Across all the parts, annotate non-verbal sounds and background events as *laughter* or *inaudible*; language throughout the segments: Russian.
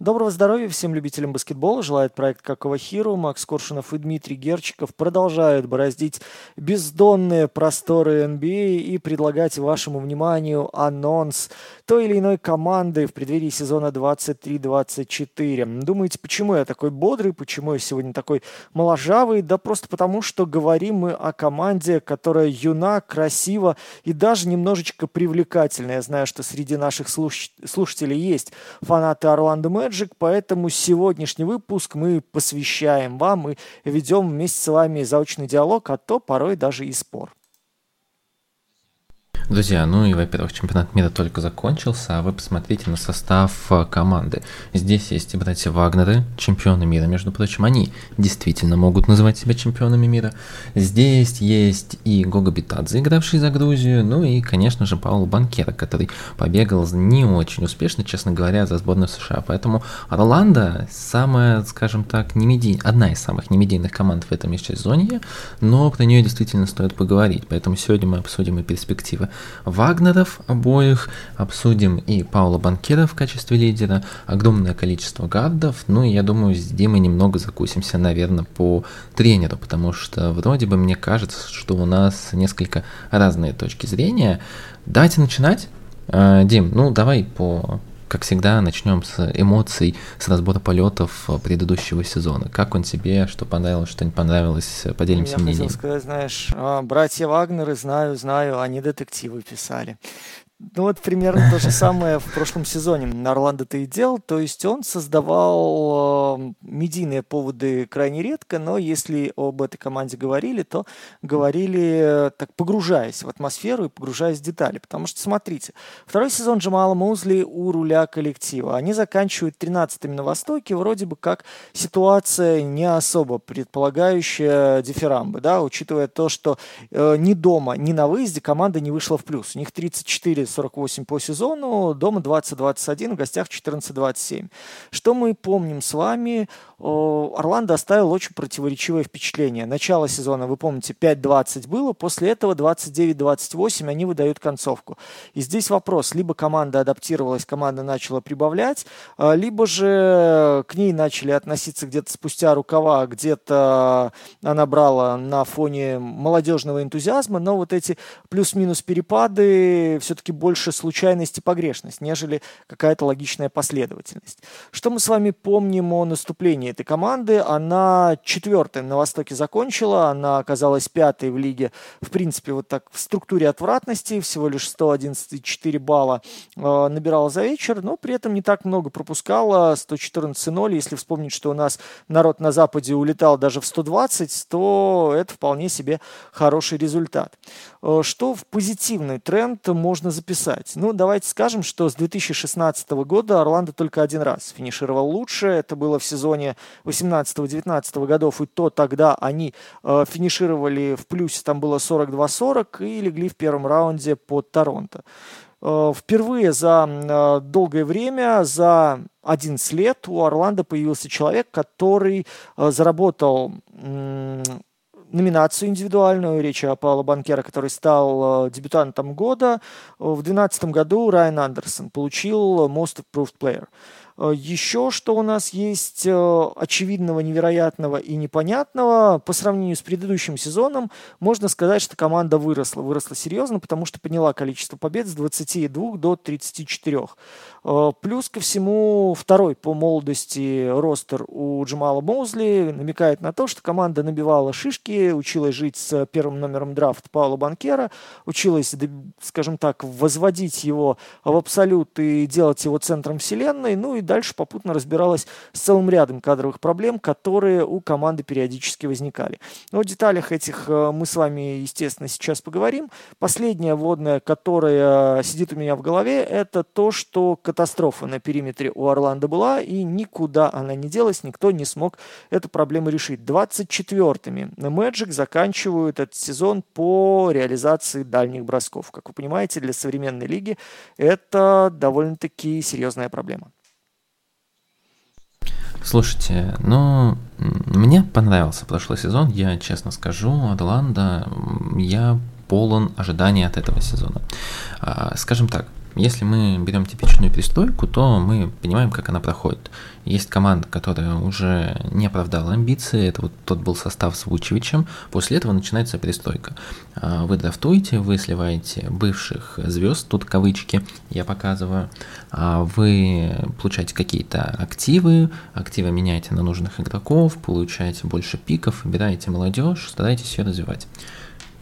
Доброго здоровья всем любителям баскетбола. Желает проект Какого Хиру. Макс Коршунов и Дмитрий Герчиков продолжают бороздить бездонные просторы NBA и предлагать вашему вниманию анонс той или иной команды в преддверии сезона 23-24. Думаете, почему я такой бодрый, почему я сегодня такой моложавый? Да просто потому, что говорим мы о команде, которая юна, красива и даже немножечко привлекательна. Я знаю, что среди наших слуш- слушателей есть фанаты Орландо Magic, поэтому сегодняшний выпуск мы посвящаем вам и ведем вместе с вами заочный диалог, а то порой даже и спор. Друзья, ну и, во-первых, чемпионат мира только закончился, а вы посмотрите на состав э, команды. Здесь есть и братья Вагнеры, чемпионы мира, между прочим, они действительно могут называть себя чемпионами мира. Здесь есть и Гога Битадзе, игравший за Грузию, ну и, конечно же, Паул Банкера, который побегал не очень успешно, честно говоря, за сборную США. Поэтому Орландо самая, скажем так, немеди... одна из самых немедийных команд в этом сезоне, но про нее действительно стоит поговорить. Поэтому сегодня мы обсудим и перспективы Вагнеров обоих, обсудим и Паула Банкера в качестве лидера, огромное количество гардов, ну и я думаю, с Димой немного закусимся, наверное, по тренеру, потому что вроде бы мне кажется, что у нас несколько разные точки зрения. Давайте начинать. А, Дим, ну давай по как всегда, начнем с эмоций, с разбора полетов предыдущего сезона. Как он тебе, что понравилось, что не понравилось, поделимся Я мнением. хотел сказать, знаешь, а, братья Вагнеры, знаю, знаю, они детективы писали. Ну вот примерно то же самое в прошлом сезоне Орландо-то и делал, то есть он создавал э, медийные поводы крайне редко, но если об этой команде говорили, то говорили э, так погружаясь в атмосферу и погружаясь в детали, потому что смотрите, второй сезон Джамала Музли у руля коллектива, они заканчивают 13-ми на Востоке, вроде бы как ситуация не особо предполагающая дифирамбы, да, учитывая то, что э, ни дома, ни на выезде команда не вышла в плюс, у них 34 48 по сезону, дома 20-21, в гостях 14-27. Что мы помним с вами? Орландо оставил очень противоречивое впечатление. Начало сезона, вы помните, 5-20 было, после этого 29-28 они выдают концовку. И здесь вопрос, либо команда адаптировалась, команда начала прибавлять, а, либо же к ней начали относиться где-то спустя рукава, где-то она брала на фоне молодежного энтузиазма, но вот эти плюс-минус перепады все-таки больше случайность и погрешность, нежели какая-то логичная последовательность. Что мы с вами помним о наступлении этой команды? Она четвертая на Востоке закончила, она оказалась пятой в лиге, в принципе, вот так в структуре отвратности, всего лишь 111,4 балла э, набирала за вечер, но при этом не так много пропускала, 114,0, если вспомнить, что у нас народ на Западе улетал даже в 120, то это вполне себе хороший результат. Э, что в позитивный тренд можно записать? писать? Ну, давайте скажем, что с 2016 года Орландо только один раз финишировал лучше. Это было в сезоне 18-19 годов, и то тогда они э, финишировали в плюсе, там было 42-40, и легли в первом раунде под Торонто. Э, впервые за э, долгое время, за 11 лет у Орландо появился человек, который э, заработал номинацию индивидуальную. Речь о Пауло Банкера, который стал э, дебютантом года. В 2012 году Райан Андерсон получил Most Improved Player. Э, Еще что у нас есть э, очевидного, невероятного и непонятного, по сравнению с предыдущим сезоном, можно сказать, что команда выросла. Выросла серьезно, потому что подняла количество побед с 22 до 34. Э, плюс ко всему, второй по молодости ростер у Джамала Моузли намекает на то, что команда набивала шишки, училась жить с первым номером драфта Паула Банкера, училась, скажем так, возводить его в абсолют и делать его центром вселенной, ну и дальше попутно разбиралась с целым рядом кадровых проблем, которые у команды периодически возникали. Но о деталях этих э, мы с вами, естественно, сейчас поговорим. Последняя водная, которая сидит у меня в голове, это то, что катастрофа на периметре у Орландо была, и никуда она не делась, никто не смог эту проблему решить. 24-ми Magic заканчивают этот сезон по реализации дальних бросков. Как вы понимаете, для современной лиги это довольно-таки серьезная проблема. Слушайте, ну, мне понравился прошлый сезон, я честно скажу, Орландо, я полон ожиданий от этого сезона. А, скажем так, Если мы берем типичную перестройку, то мы понимаем, как она проходит. Есть команда, которая уже не оправдала амбиции, это вот тот был состав с Вучевичем, после этого начинается перестройка. А, вы драфтуете, вы сливаете бывших звезд, тут кавычки я показываю, а, вы получаете какие-то активы, активы меняете на нужных игроков, получаете больше пиков, выбираете молодежь, стараетесь ее развивать.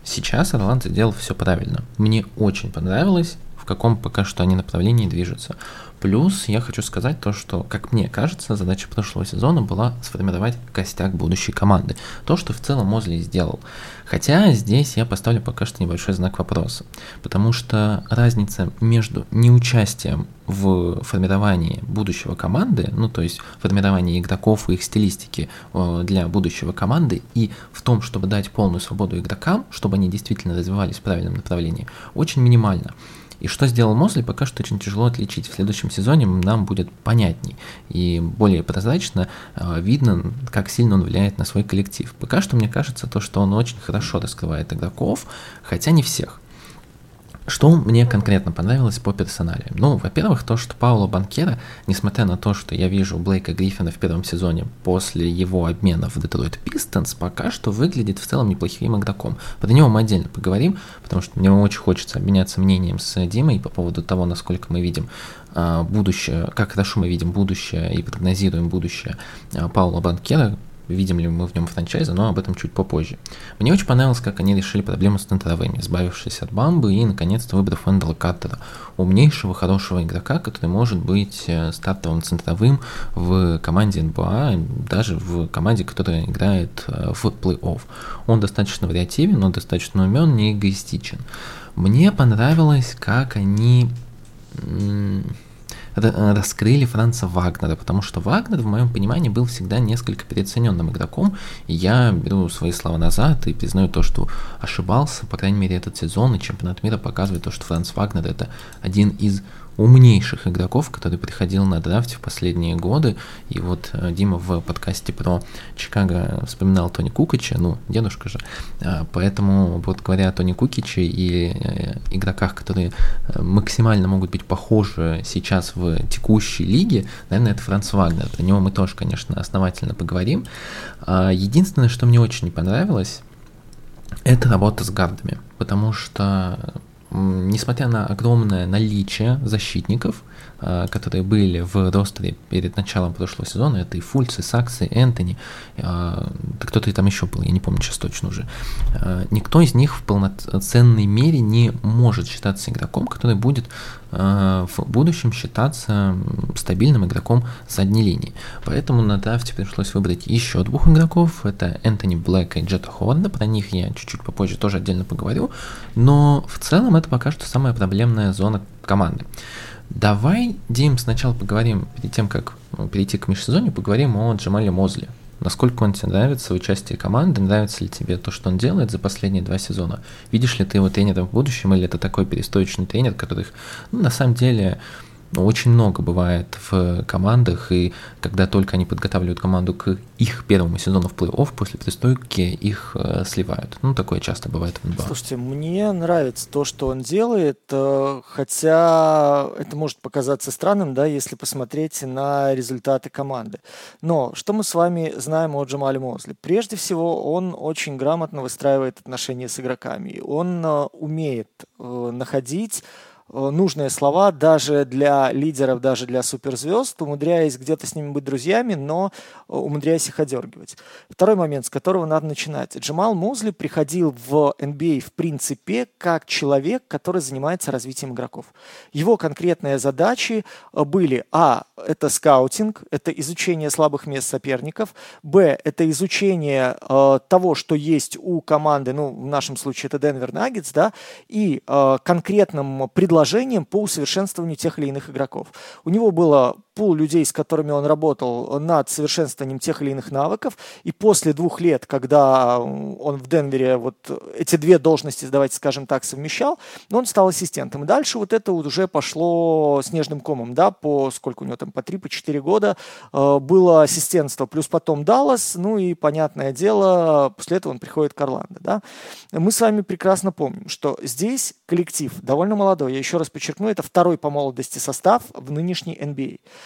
Сейчас Орланд сделал все правильно. Мне очень понравилось, каком пока что они направлении движутся. Плюс я хочу сказать то, что, как мне кажется, задача прошлого сезона была сформировать костяк будущей команды. То, что в целом Мозли сделал. Хотя здесь я поставлю пока что небольшой знак вопроса. Потому что разница между неучастием в формировании будущего команды, ну то есть формировании игроков и их стилистики э, для будущего команды, и в том, чтобы дать полную свободу игрокам, чтобы они действительно развивались в правильном направлении, очень минимально. И что сделал Мосли, пока что очень тяжело отличить. В следующем сезоне нам будет понятней и более прозрачно э, видно, как сильно он влияет на свой коллектив. Пока что мне кажется то, что он очень хорошо раскрывает игроков, хотя не всех. Что мне конкретно понравилось по персоналиям? Ну, во-первых, то, что Пауло Банкера, несмотря на то, что я вижу Блейка Гриффина в первом сезоне после его обмена в Детройт Пистонс, пока что выглядит в целом неплохим игроком. Про него мы отдельно поговорим, потому что мне очень хочется обменяться мнением с Димой по поводу того, насколько мы видим а, будущее, как хорошо мы видим будущее и прогнозируем будущее а, Паула Банкера, видим ли мы в нем франчайза, но об этом чуть попозже. Мне очень понравилось, как они решили проблему с центровыми, избавившись от Бамбы и, наконец-то, выбрав Эндела Каттера, умнейшего, хорошего игрока, который может быть э, стартовым центровым в команде НБА, даже в команде, которая играет э, в плей-офф. Он достаточно вариативен, он достаточно умен, не эгоистичен. Мне понравилось, как они раскрыли Франца Вагнера, потому что Вагнер, в моем понимании, был всегда несколько переоцененным игроком, и я беру свои слова назад и признаю то, что ошибался, по крайней мере, этот сезон, и чемпионат мира показывает то, что Франц Вагнер это один из умнейших игроков, который приходил на драфте в последние годы. И вот э, Дима в подкасте про Чикаго вспоминал Тони Кукича, ну, дедушка же. А, поэтому, вот говоря о Тони Кукиче и э, игроках, которые э, максимально могут быть похожи сейчас в текущей лиге, наверное, это Франц Вагнер. Про него мы тоже, конечно, основательно поговорим. А, единственное, что мне очень не понравилось, это работа с гардами, потому что несмотря на огромное наличие защитников, которые были в ростере перед началом прошлого сезона, это и Фульц, и Сакс, и Энтони, э, да кто-то там еще был, я не помню сейчас точно уже. Э, никто из них в полноценной мере не может считаться игроком, который будет в будущем считаться стабильным игроком задней линии. Поэтому на драфте пришлось выбрать еще двух игроков. Это Энтони Блэка и Джета Ховарда. Про них я чуть-чуть попозже тоже отдельно поговорю. Но в целом это пока что самая проблемная зона команды. Давай, Дим, сначала поговорим, перед тем, как ну, перейти к межсезонью, поговорим о Джамале Мозли. Насколько он тебе нравится в участии команды, нравится ли тебе то, что он делает за последние два сезона? Видишь ли ты его тренером в будущем, или это такой перестроечный тренер, которых, ну, на самом деле, очень много бывает в командах, и когда только они подготавливают команду к их первому сезону в плей-офф, после пристойки их э, сливают. Ну, такое часто бывает в НБА. Слушайте, мне нравится то, что он делает, э, хотя это может показаться странным, да, если посмотреть на результаты команды. Но что мы с вами знаем о Джамале Мозли? Прежде всего, он очень грамотно выстраивает отношения с игроками. Он э, умеет э, находить нужные слова даже для лидеров, даже для суперзвезд, умудряясь где-то с ними быть друзьями, но э, умудряясь их одергивать. Второй момент, с которого надо начинать. Джамал Музли приходил в NBA а в принципе как человек, который занимается развитием игроков. Его конкретные задачи э, были а. Это скаутинг, это изучение слабых мест соперников, б. это изучение э, того, что есть у команды, ну, в нашем случае это Денвер Наггетс, да, и э, конкретным предложением по усовершенствованию тех или иных игроков. У него было пул людей, с которыми он работал над совершенствованием тех или иных навыков. И после двух лет, когда он в Денвере вот эти две должности, давайте скажем так, совмещал, он стал ассистентом. Дальше вот это вот уже пошло снежным комом, да, по сколько у него там, по три, по четыре года э, было ассистентство, плюс потом Даллас, ну и, понятное дело, после этого он приходит к Орландо, да. Мы с вами прекрасно помним, что здесь коллектив довольно молодой, я еще раз подчеркну, это второй по молодости состав в нынешней NBA.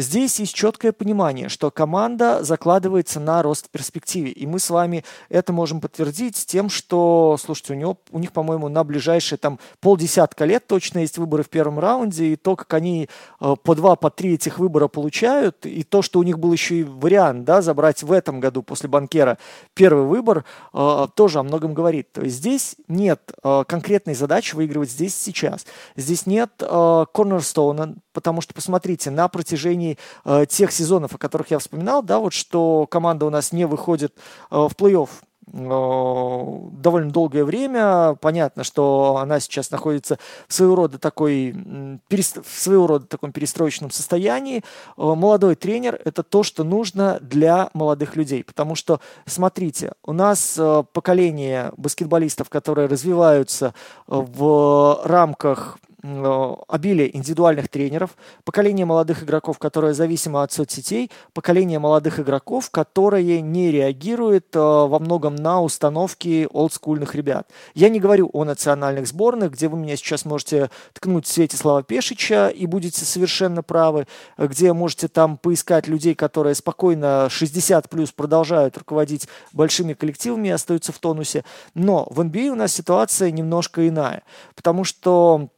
Здесь есть четкое понимание, что команда закладывается на рост в перспективе. И мы с вами это можем подтвердить тем, что, слушайте, у, него, у них, по-моему, на ближайшие там полдесятка лет точно есть выборы в первом раунде. И то, как они э, по два, по три этих выбора получают, и то, что у них был еще и вариант да, забрать в этом году после банкера первый выбор, э, тоже о многом говорит. То есть здесь нет э, конкретной задачи выигрывать здесь сейчас. Здесь нет корнерстоуна, потому что, посмотрите, на протяжении э, тех сезонов, о которых я вспоминал, да, вот что команда у нас не выходит э, в плей-офф э, довольно долгое время. Понятно, что она сейчас находится в своего рода, такой, в своего рода таком перестроечном состоянии. Э, молодой тренер – это то, что нужно для молодых людей. Потому что, смотрите, у нас э, поколение баскетболистов, которые развиваются в рамках обилие индивидуальных тренеров, поколение молодых игроков, которое зависимо от соцсетей, поколение молодых игроков, которые не реагируют э, во многом на установки олдскульных ребят. Я не говорю о национальных сборных, где вы меня сейчас можете ткнуть в Светислава Пешича и будете совершенно правы, где можете там поискать людей, которые спокойно 60 плюс продолжают руководить большими коллективами и остаются в тонусе. Но в NBA а у нас ситуация немножко иная, потому что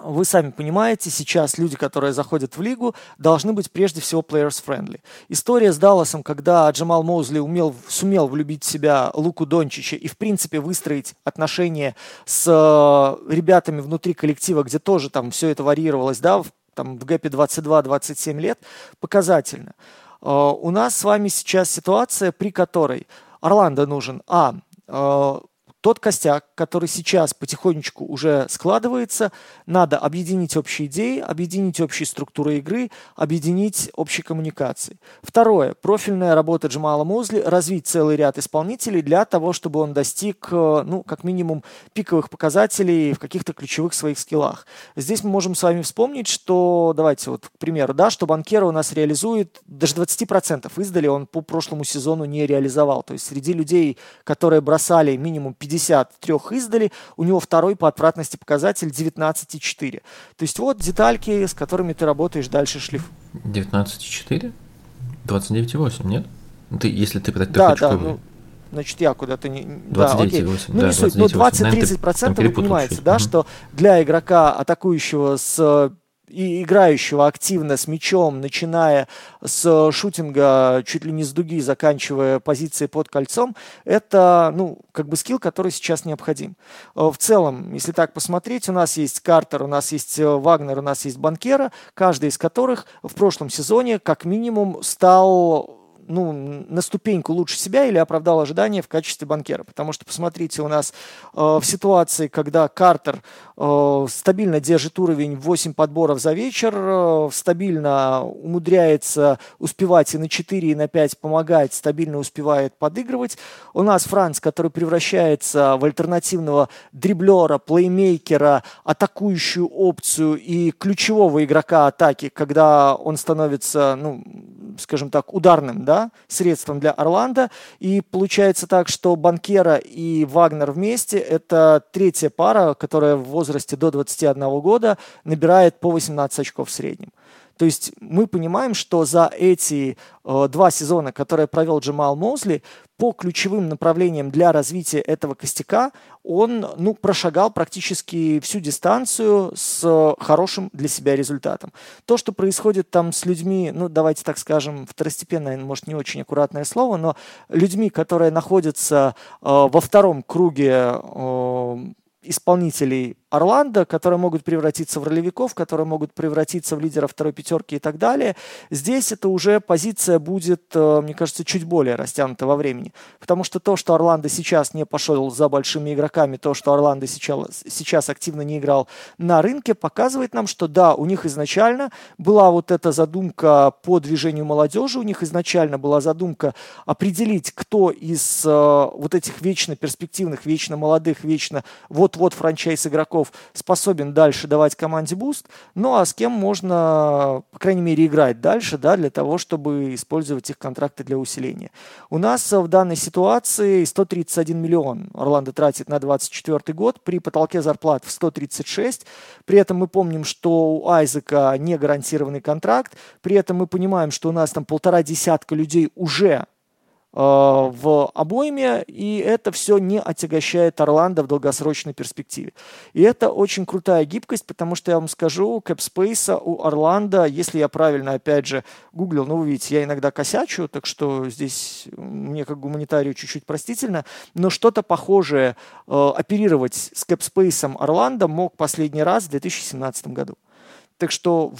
вы сами понимаете, сейчас люди, которые заходят в лигу, должны быть прежде всего players-friendly. История с Далласом, когда Джамал Моузли умел, сумел влюбить в себя Луку Дончича и, в принципе, выстроить отношения с э, ребятами внутри коллектива, где тоже там все это варьировалось, да, в, там в гэпе 22-27 лет, показательно. Э, у нас с вами сейчас ситуация, при которой Орландо нужен, а, э, тот костяк, который сейчас потихонечку уже складывается, надо объединить общие идеи, объединить общие структуры игры, объединить общие коммуникации. Второе. Профильная работа Джамала Мозли – развить целый ряд исполнителей для того, чтобы он достиг, э, ну, как минимум, пиковых показателей в каких-то ключевых своих скиллах. Здесь мы можем с вами вспомнить, что, давайте вот, к примеру, да, что Банкера у нас реализует, даже 20% издали он по прошлому сезону не реализовал. То есть среди людей, которые бросали минимум 50 53 издали, у него второй по отвратности показатель 19,4. То есть вот детальки, с которыми ты работаешь дальше шлиф. 19,4? 29,8, нет? Ты, если ты, ты да, да, ну, значит, я куда-то не... 29,8, да, окей. Ну, да, не суть, но 20-30% вы понимаете, да, угу. что для игрока, атакующего с и играющего активно с мячом, начиная с шутинга чуть ли не с дуги, заканчивая позиции под кольцом, это, ну, как бы скилл, который сейчас необходим. Э, в целом, если так посмотреть, у нас есть Картер, у нас есть э, Вагнер, у нас есть Банкера, каждый из которых в прошлом сезоне как минимум стал ну, на ступеньку лучше себя или оправдал ожидания в качестве банкера. Потому что, посмотрите, у нас э, в ситуации, когда Картер э, стабильно держит уровень 8 подборов за вечер, э, стабильно умудряется успевать и на 4, и на 5 помогать, стабильно успевает подыгрывать. У нас Франц, который превращается в альтернативного дриблера, плеймейкера, атакующую опцию и ключевого игрока атаки, когда он становится, ну, скажем так, ударным, да, средством для Орландо. И получается так, что Банкера и Вагнер вместе – это третья пара, которая в возрасте до 21 года набирает по 18 очков в среднем. То есть мы понимаем, что за эти э, два сезона, которые провел Джамал Моузли, по ключевым направлениям для развития этого костяка он ну, прошагал практически всю дистанцию с хорошим для себя результатом. То, что происходит там с людьми, ну давайте так скажем, второстепенное, может не очень аккуратное слово, но людьми, которые находятся э, во втором круге э, исполнителей Орландо, которые могут превратиться в ролевиков, которые могут превратиться в лидеров второй пятерки и так далее. Здесь это уже позиция будет, э, мне кажется, чуть более растянута во времени. Потому что то, что Орландо сейчас не пошел за большими игроками, то, что Орландо сейчас, сейчас активно не играл на рынке, показывает нам, что да, у них изначально была вот эта задумка по движению молодежи, у них изначально была задумка определить, кто из э, вот этих вечно перспективных, вечно молодых, вечно вот-вот franchise игроков способен дальше давать команде буст, ну а с кем можно, по крайней мере, играть дальше, да, для того, чтобы использовать их контракты для усиления. У нас в данной ситуации 131 миллион Орландо тратит на 24 год при потолке зарплат в 136. При этом мы помним, что у Айзека не гарантированный контракт. При этом мы понимаем, что у нас там полтора десятка людей уже Э, в обойме, и это все не отягощает Орландо в долгосрочной перспективе. И это очень крутая гибкость, потому что я вам скажу, кэпспейса у Орландо, если я правильно, опять же, гуглил, ну, вы видите, я иногда косячу, так что здесь мне как гуманитарию чуть-чуть простительно, но что-то похожее э, оперировать с кэпспейсом Орландо мог последний раз в 2017 году. Так что,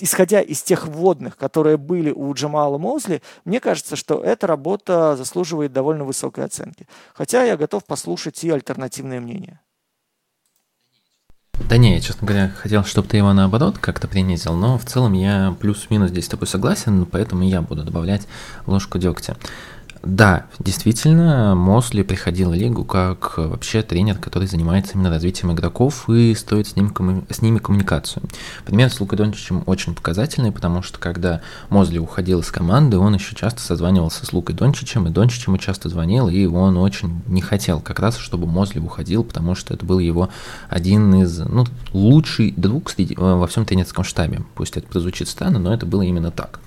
исходя из тех вводных, которые были у Джамала Моузли, мне кажется, что эта работа заслуживает довольно высокой оценки. Хотя я готов послушать и альтернативное мнение. Да не, я, честно говоря, хотел, чтобы ты его наоборот как-то принизил, но в целом я плюс-минус здесь с тобой согласен, поэтому я буду добавлять ложку дегтя. Да, действительно, Мосли приходил в лигу как вообще тренер, который занимается именно развитием игроков и стоит с, ним, с ними коммуникацию. Пример с Лукой Дончичем очень показательный, потому что когда Мосли уходил из команды, он еще часто созванивался с Лукой Дончичем, и Дончич ему часто звонил, и он очень не хотел как раз, чтобы Мосли уходил, потому что это был его один из, ну, лучший друг среди, во всем тренерском штабе. Пусть это прозвучит странно, но это было именно так.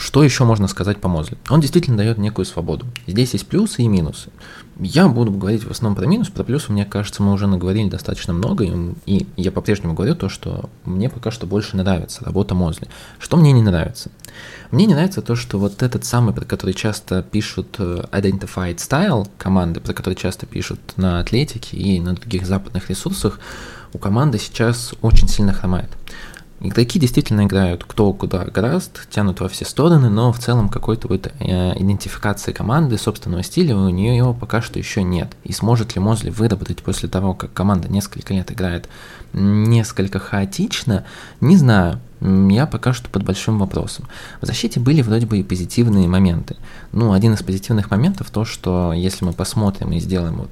Что еще можно сказать по Мозли? Он действительно дает некую свободу. Здесь есть плюсы и минусы. Я буду говорить в основном про минус, про плюсы, мне кажется, мы уже наговорили достаточно много, и я по-прежнему говорю то, что мне пока что больше нравится работа Мозли. Что мне не нравится? Мне не нравится то, что вот этот самый, про который часто пишут э, Identified Style команды, про который часто пишут на Атлетике и на других западных ресурсах, у команды сейчас очень сильно хромает. Игроки действительно играют кто куда гораст, тянут во все стороны, но в целом какой-то вот э, идентификации команды, собственного стиля у нее его пока что еще нет. И сможет ли Мозли выработать после того, как команда несколько лет играет несколько хаотично, не знаю. Я пока что под большим вопросом. В защите были вроде бы и позитивные моменты. Ну, один из позитивных моментов то, что если мы посмотрим и сделаем вот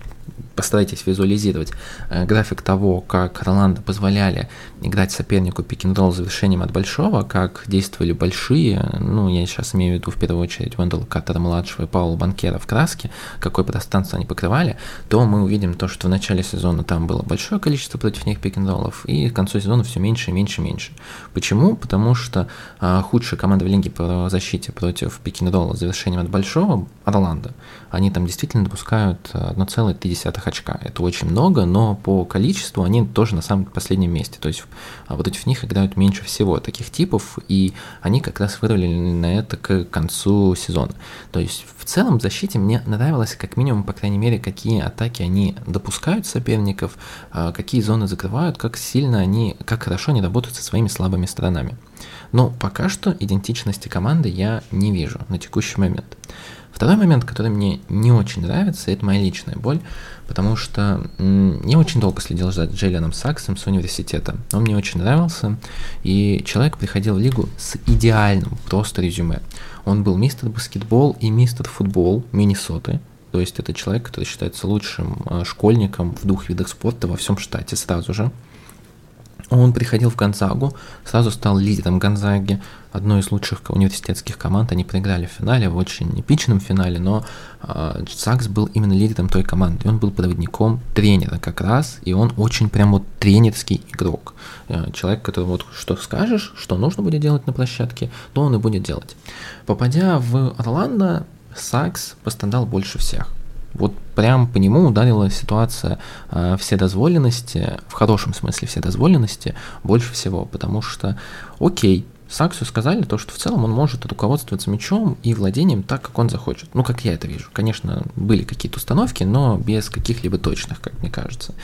постарайтесь визуализировать э, график того, как Роланда позволяли играть сопернику пик-н-ролл завершением от большого, как действовали большие, ну, я сейчас имею в виду в первую очередь Вендел Каттера младшего и Паула Банкера в краске, какое пространство они покрывали, то мы увидим то, что в начале сезона там было большое количество против них пик-н-роллов, и к концу сезона все меньше, меньше, меньше. Почему? Потому что а, худшая команда в лиге по защите против пик-н-ролла завершением от большого, Орландо, они там действительно допускают 1,3 очка. Это очень много, но по количеству они тоже на самом последнем месте. То есть а, против них играют меньше всего таких типов, и они как раз вырвали на это к концу сезона. То есть в целом в защите мне нравилось как минимум, по крайней мере, какие атаки они допускают соперников, а, какие зоны закрывают, как сильно они, как хорошо они работают со своими слабыми сторонами. Но пока что идентичности команды я не вижу на текущий момент. Второй момент, который мне не очень нравится, это моя личная боль, потому что я очень долго следил за Джелленом Саксом с университета. Он мне очень нравился, и человек приходил в лигу с идеальным просто резюме. Он был мистер баскетбол и мистер футбол Миннесоты, то есть это человек, который считается лучшим э, школьником в двух видах спорта во всем штате сразу же. Он приходил в Гонзагу, сразу стал лидером Гонзаги, одной из лучших университетских команд. Они проиграли в финале, в очень эпичном финале, но э, Сакс был именно лидером той команды. Он был проводником тренера как раз, и он очень прям вот тренерский игрок. Э, человек, который вот что скажешь, что нужно будет делать на площадке, то он и будет делать. Попадя в Орландо, Сакс пострадал больше всех. Вот прям по нему ударила ситуация э, вседозволенности, в хорошем смысле вседозволенности, больше всего, потому что, окей, Саксу сказали то, что в целом он может руководствоваться мячом и владением так, как он захочет. Ну, как я это вижу. Конечно, были какие-то установки, но без каких-либо точных, как мне кажется.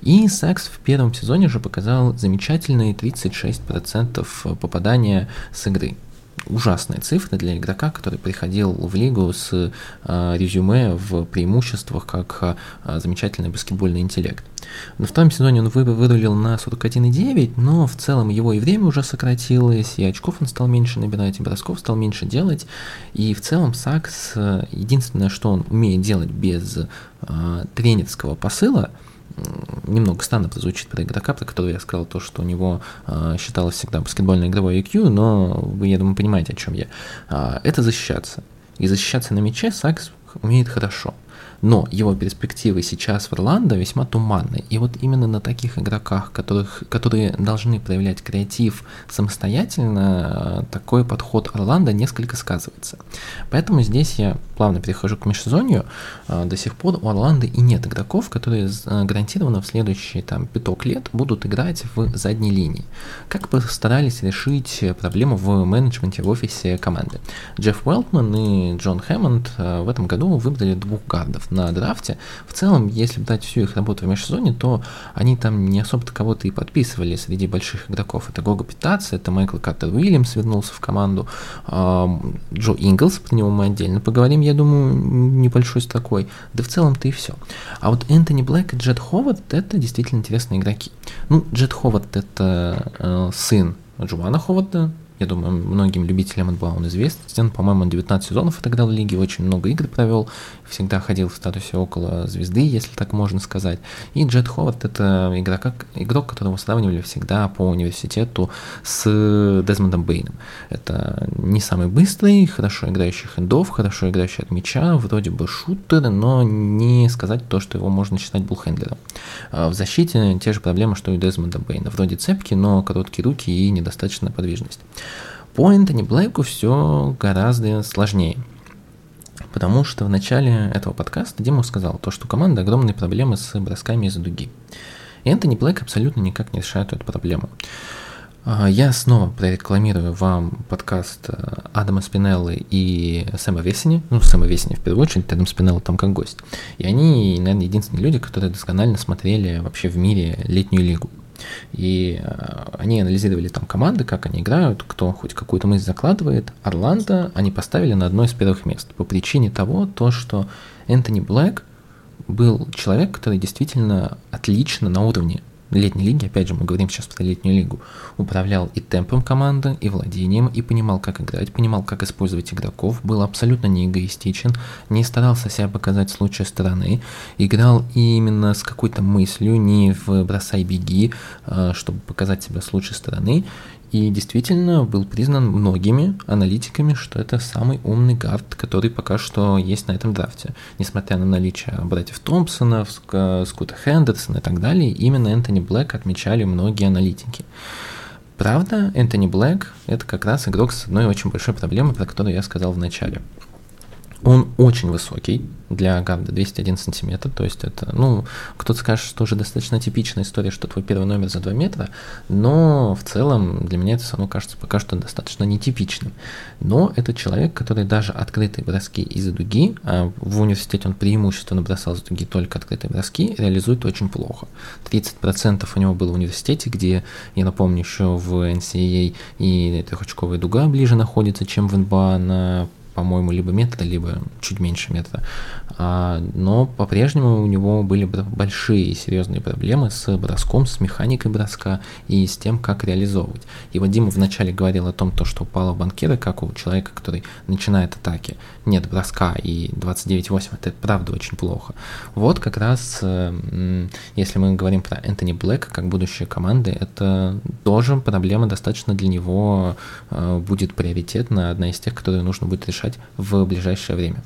И Сакс в первом сезоне же показал замечательные 36% попадания с игры ужасные цифры для игрока, который приходил в лигу с э, резюме в преимуществах как э, замечательный баскетбольный интеллект. На втором сезоне он вы, вырулил на 41,9, но в целом его и время уже сократилось, и очков он стал меньше набирать, и бросков стал меньше делать, и в целом Сакс, э, единственное, что он умеет делать без тренерского посыла – немного странно прозвучит про игрока, про которого я сказал то, что у него э, считалось всегда баскетбольное игровое IQ, но вы, я думаю, понимаете, о чем я. Э, это защищаться. И защищаться на мяче Сакс умеет хорошо но его перспективы сейчас в Орландо весьма туманны. И вот именно на таких игроках, которых, которые должны проявлять креатив самостоятельно, такой подход Орландо несколько сказывается. Поэтому здесь я плавно перехожу к межсезонью. А, до сих пор у Орландо и нет игроков, которые а, гарантированно в следующие там, пяток лет будут играть в задней линии. Как постарались решить проблему в менеджменте в офисе команды. Джефф Уэлтман и Джон Хэммонд в этом году выбрали двух гардов на драфте. В целом, если брать всю их работу в межсезонье, то они там не особо-то кого-то и подписывали среди больших игроков. Это Гога Питаца, это Майкл Картер Уильямс вернулся в команду, Джо Инглс, про него мы отдельно поговорим, я думаю, небольшой строкой. Да в целом-то и все. А вот Энтони Блэк и Джет Ховард это действительно интересные игроки. Ну, Джет Ховард это э, сын Джоана Ховарда, я думаю, многим любителям НБА он известен. По-моему, он 19 сезонов отыграл в лиге, очень много игр провел, всегда ходил в статусе около звезды, если так можно сказать. И Джет Ховард — это игрок, игрок, которого сравнивали всегда по университету с Дезмондом Бейном. Это не самый быстрый, хорошо играющий хендов, хорошо играющий от мяча, вроде бы шутер, но не сказать то, что его можно считать буллхендлером. А в защите те же проблемы, что и у Дезмонда Бейна. Вроде цепки, но короткие руки и недостаточная подвижность. По Энтони Блейку все гораздо сложнее. Потому что в начале этого подкаста Дима сказал то, что у команды огромные проблемы с бросками из-за дуги. И Энтони Блэк абсолютно никак не решает эту проблему. А, я снова прорекламирую вам подкаст э, Адама Спинеллы и Сэма Весени. Ну, Сэма Весени в первую очередь, Адам Спинелла там как гость. И они, наверное, единственные люди, которые досконально смотрели вообще в мире летнюю лигу. И э, они анализировали там команды, как они играют, кто хоть какую-то мысль закладывает. Орландо они поставили на одно из первых мест по причине того, то, что Энтони Блэк был человек, который действительно отлично на уровне летней лиги, опять же, мы говорим сейчас про летнюю лигу, управлял и темпом команды, и владением, и понимал, как играть, понимал, как использовать игроков, был абсолютно не эгоистичен, не старался себя показать с лучшей стороны, играл именно с какой-то мыслью, не в бросай-беги, а, чтобы показать себя с лучшей стороны, и действительно был признан многими аналитиками, что это самый умный гард, который пока что есть на этом драфте. Несмотря на наличие братьев Томпсона, Скута Хендерсона и так далее, именно Энтони Блэк отмечали многие аналитики. Правда, Энтони Блэк – это как раз игрок с одной очень большой проблемой, про которую я сказал в начале. Он очень высокий, для гарда 201 сантиметр, то есть это, ну, кто-то скажет, что уже достаточно типичная история, что твой первый номер за 2 метра, но в целом для меня это все равно кажется пока что достаточно нетипичным. Но это человек, который даже открытые броски из-за дуги, а в университете он преимущественно бросал за дуги только открытые броски, реализует очень плохо. 30% у него было в университете, где, я напомню, еще в NCAA и трехочковая дуга ближе находится, чем в НБА на по-моему, либо метра, либо чуть меньше метра. А, но по-прежнему у него были большие и серьезные проблемы с броском, с механикой броска и с тем, как реализовывать. И вот Дима вначале говорил о том, то, что упало банкира, как у человека, который начинает атаки. Нет броска и 29.8, это правда очень плохо. Вот как раз, э, если мы говорим про Энтони Блэка как будущее команды, это тоже проблема достаточно для него э, будет приоритетна, одна из тех, которые нужно будет решать в ближайшее время.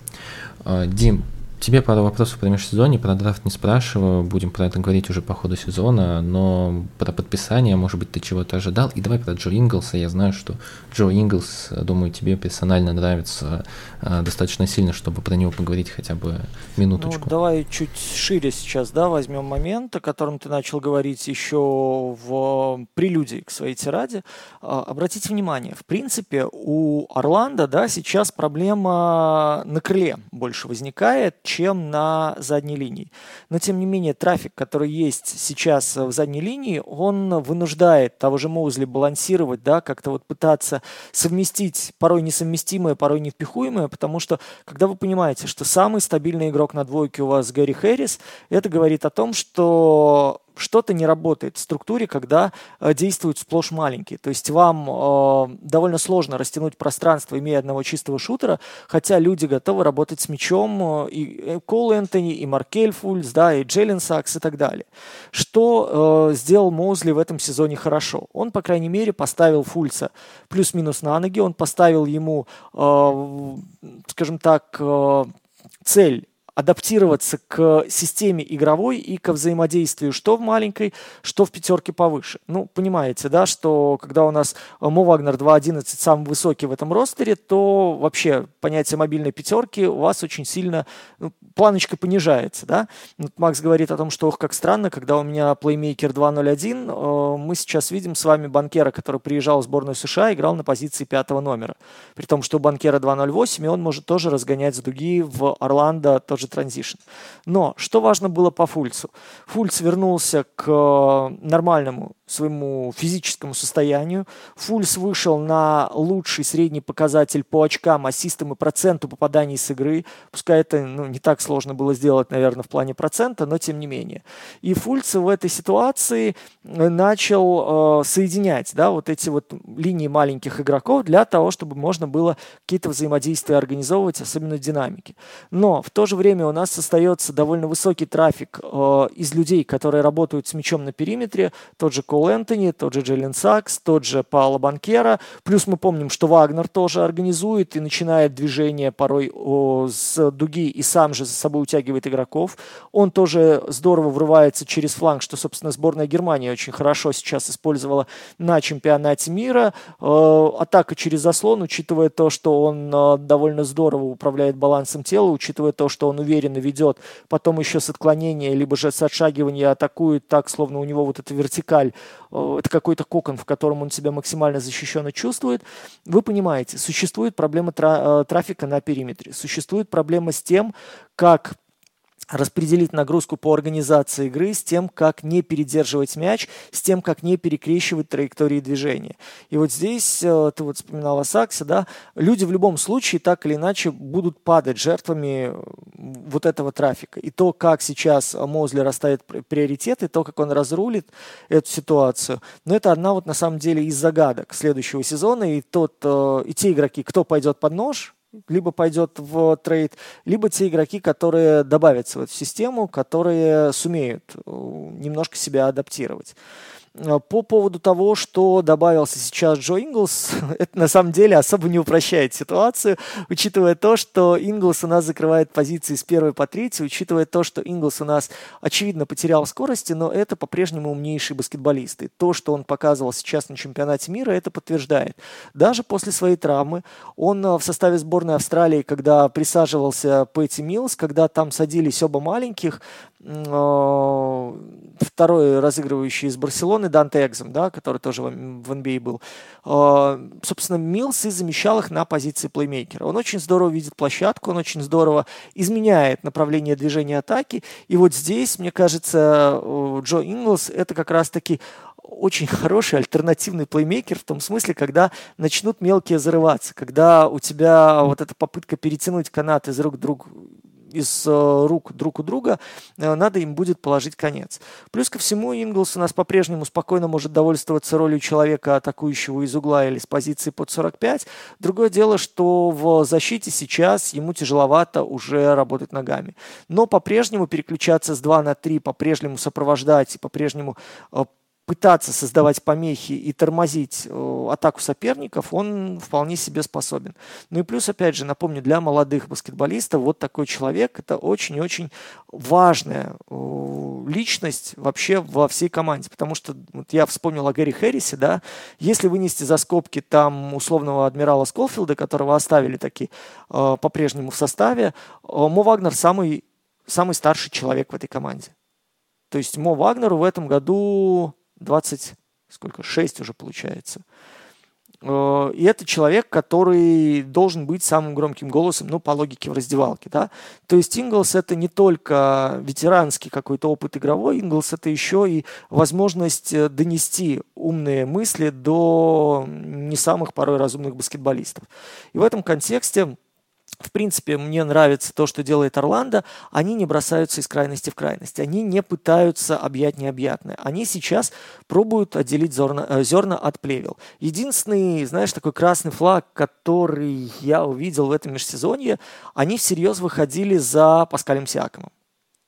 Э, Дим, Тебе пару вопросов про межсезонье, про драфт не спрашиваю, будем про это говорить уже по ходу сезона, но про подписание, может быть, ты чего-то ожидал. И давай про Джо Инглса. Я знаю, что Джо Инглс, думаю, тебе персонально нравится э, достаточно сильно, чтобы про него поговорить хотя бы минуточку. Ну, давай чуть шире сейчас, да, возьмем момент, о котором ты начал говорить еще в прелюдии к своей тираде. А, обратите внимание, в принципе, у Орландо, да, сейчас проблема на крыле больше возникает, чем на задней линии. Но, тем не менее, трафик, который есть сейчас в задней линии, он вынуждает того же Моузли балансировать, да, как-то вот пытаться совместить порой несовместимое, порой невпихуемое, потому что, когда вы понимаете, что самый стабильный игрок на двойке у вас Гэри Хэрис, это говорит о том, что что-то не работает в структуре, когда э, действуют сплошь маленькие. То есть вам э, довольно сложно растянуть пространство, имея одного чистого шутера, хотя люди готовы работать с мячом, э, и э, Кол Энтони, и Маркель Фульс, да, и Джеллен Сакс и так далее. Что э, сделал Моузли в этом сезоне хорошо? Он, по крайней мере, поставил Фульса плюс-минус на ноги, он поставил ему, э, скажем так, э, цель адаптироваться к системе игровой и к взаимодействию что в маленькой, что в пятерке повыше. Ну, понимаете, да, что когда у нас Мо Вагнер 2.11 самый высокий в этом ростере, то вообще понятие мобильной пятерки у вас очень сильно, ну, планочка понижается, да. Вот Макс говорит о том, что, ох, как странно, когда у меня плеймейкер 2.01, э, мы сейчас видим с вами банкера, который приезжал в сборную США, играл на позиции пятого номера. При том, что у банкера 2.08, и он может тоже разгонять с дуги в Орландо, тоже транзишн. Но что важно было по Фульцу? Фульц вернулся к э, нормальному своему физическому состоянию. Фульс вышел на лучший средний показатель по очкам, ассистам и проценту попаданий с игры. Пускай это ну, не так сложно было сделать, наверное, в плане процента, но тем не менее. И Фульц в этой ситуации э, начал э, соединять да, вот эти вот линии маленьких игроков для того, чтобы можно было какие-то взаимодействия организовывать, особенно в динамике. Но в то же время у нас остается довольно высокий трафик э, из людей, которые работают с мячом на периметре, тот же Кол Кол Энтони, тот же Джеллен Сакс, тот же Паоло Банкера. Плюс мы помним, что Вагнер тоже организует и начинает движение порой о, с дуги и сам же за собой утягивает игроков. Он тоже здорово врывается через фланг, что, собственно, сборная Германии очень хорошо сейчас использовала на чемпионате мира. Э, атака через заслон, учитывая то, что он э, довольно здорово управляет балансом тела, учитывая то, что он уверенно ведет, потом еще с отклонения, либо же с отшагивания атакует так, словно у него вот эта вертикаль это какой-то кокон, в котором он себя максимально защищенно чувствует, вы понимаете, существует проблема э, трафика на периметре, существует проблема с тем, как распределить нагрузку по организации игры с тем, как не передерживать мяч, с тем, как не перекрещивать траектории движения. И вот здесь, э, ты вот вспоминал о Саксе, да, люди в любом случае так или иначе будут падать жертвами э, вот этого трафика. И то, как сейчас Мозли расставит приоритеты, то, как он разрулит эту ситуацию, но это одна вот на самом деле из загадок следующего сезона. И, тот, э, и те игроки, кто пойдет под нож, либо пойдет в трейд, либо те игроки, которые добавятся в эту систему, которые сумеют э, немножко себя адаптировать. Э, по поводу того, что добавился сейчас Джо Инглс, *laughs* это на самом деле особо не упрощает ситуацию, учитывая то, что Инглс у нас закрывает позиции с первой по третью, учитывая то, что Инглс у нас очевидно потерял скорости, но это по-прежнему умнейший баскетболист. И то, что он показывал сейчас на чемпионате мира, это подтверждает. Даже после своей травмы он э, в составе сборной Австралии, когда присаживался Пэтти Милс, когда там садились оба маленьких, э, второй разыгрывающий из Барселоны, Дан Данте Экзем, да, который тоже в NBA был. А, собственно, Милс и замещал их на позиции плеймейкера. Он очень здорово видит площадку, он очень здорово изменяет направление движения атаки. И вот здесь, мне кажется, Джо Инглс это как раз-таки очень хороший альтернативный плеймейкер в том смысле, когда начнут мелкие зарываться, когда у тебя вот эта попытка перетянуть канат из рук друг из э, рук друг у друга, э, надо им будет положить конец. Плюс ко всему, Инглс у нас по-прежнему спокойно может довольствоваться ролью человека, атакующего из угла или с позиции под 45. Другое дело, что в защите сейчас ему тяжеловато уже работать ногами. Но по-прежнему переключаться с 2 на 3, по-прежнему сопровождать и по-прежнему э, пытаться создавать помехи и тормозить э, атаку соперников, он вполне себе способен. Ну и плюс, опять же, напомню, для молодых баскетболистов вот такой человек – это очень-очень важная э, личность вообще во всей команде. Потому что вот я вспомнил о Гэри Хэррисе, да, если вынести за скобки там условного адмирала Сколфилда, которого оставили таки э, по-прежнему в составе, Мо Вагнер самый, самый старший человек в этой команде. То есть Мо Вагнеру в этом году 20, сколько, 6 уже получается. Э, и это человек, который должен быть самым громким голосом, ну, по логике в раздевалке, да. То есть Инглс это не только ветеранский какой-то опыт игровой, Инглс это еще и возможность э, донести умные мысли до не самых порой разумных баскетболистов. И в этом контексте в принципе, мне нравится то, что делает Орландо. Они не бросаются из крайности в крайность. Они не пытаются объять необъятное. Они сейчас пробуют отделить зерна, э, зерна от плевел. Единственный, знаешь, такой красный флаг, который я увидел в этом межсезонье, они всерьез выходили за Паскалем Сиакомом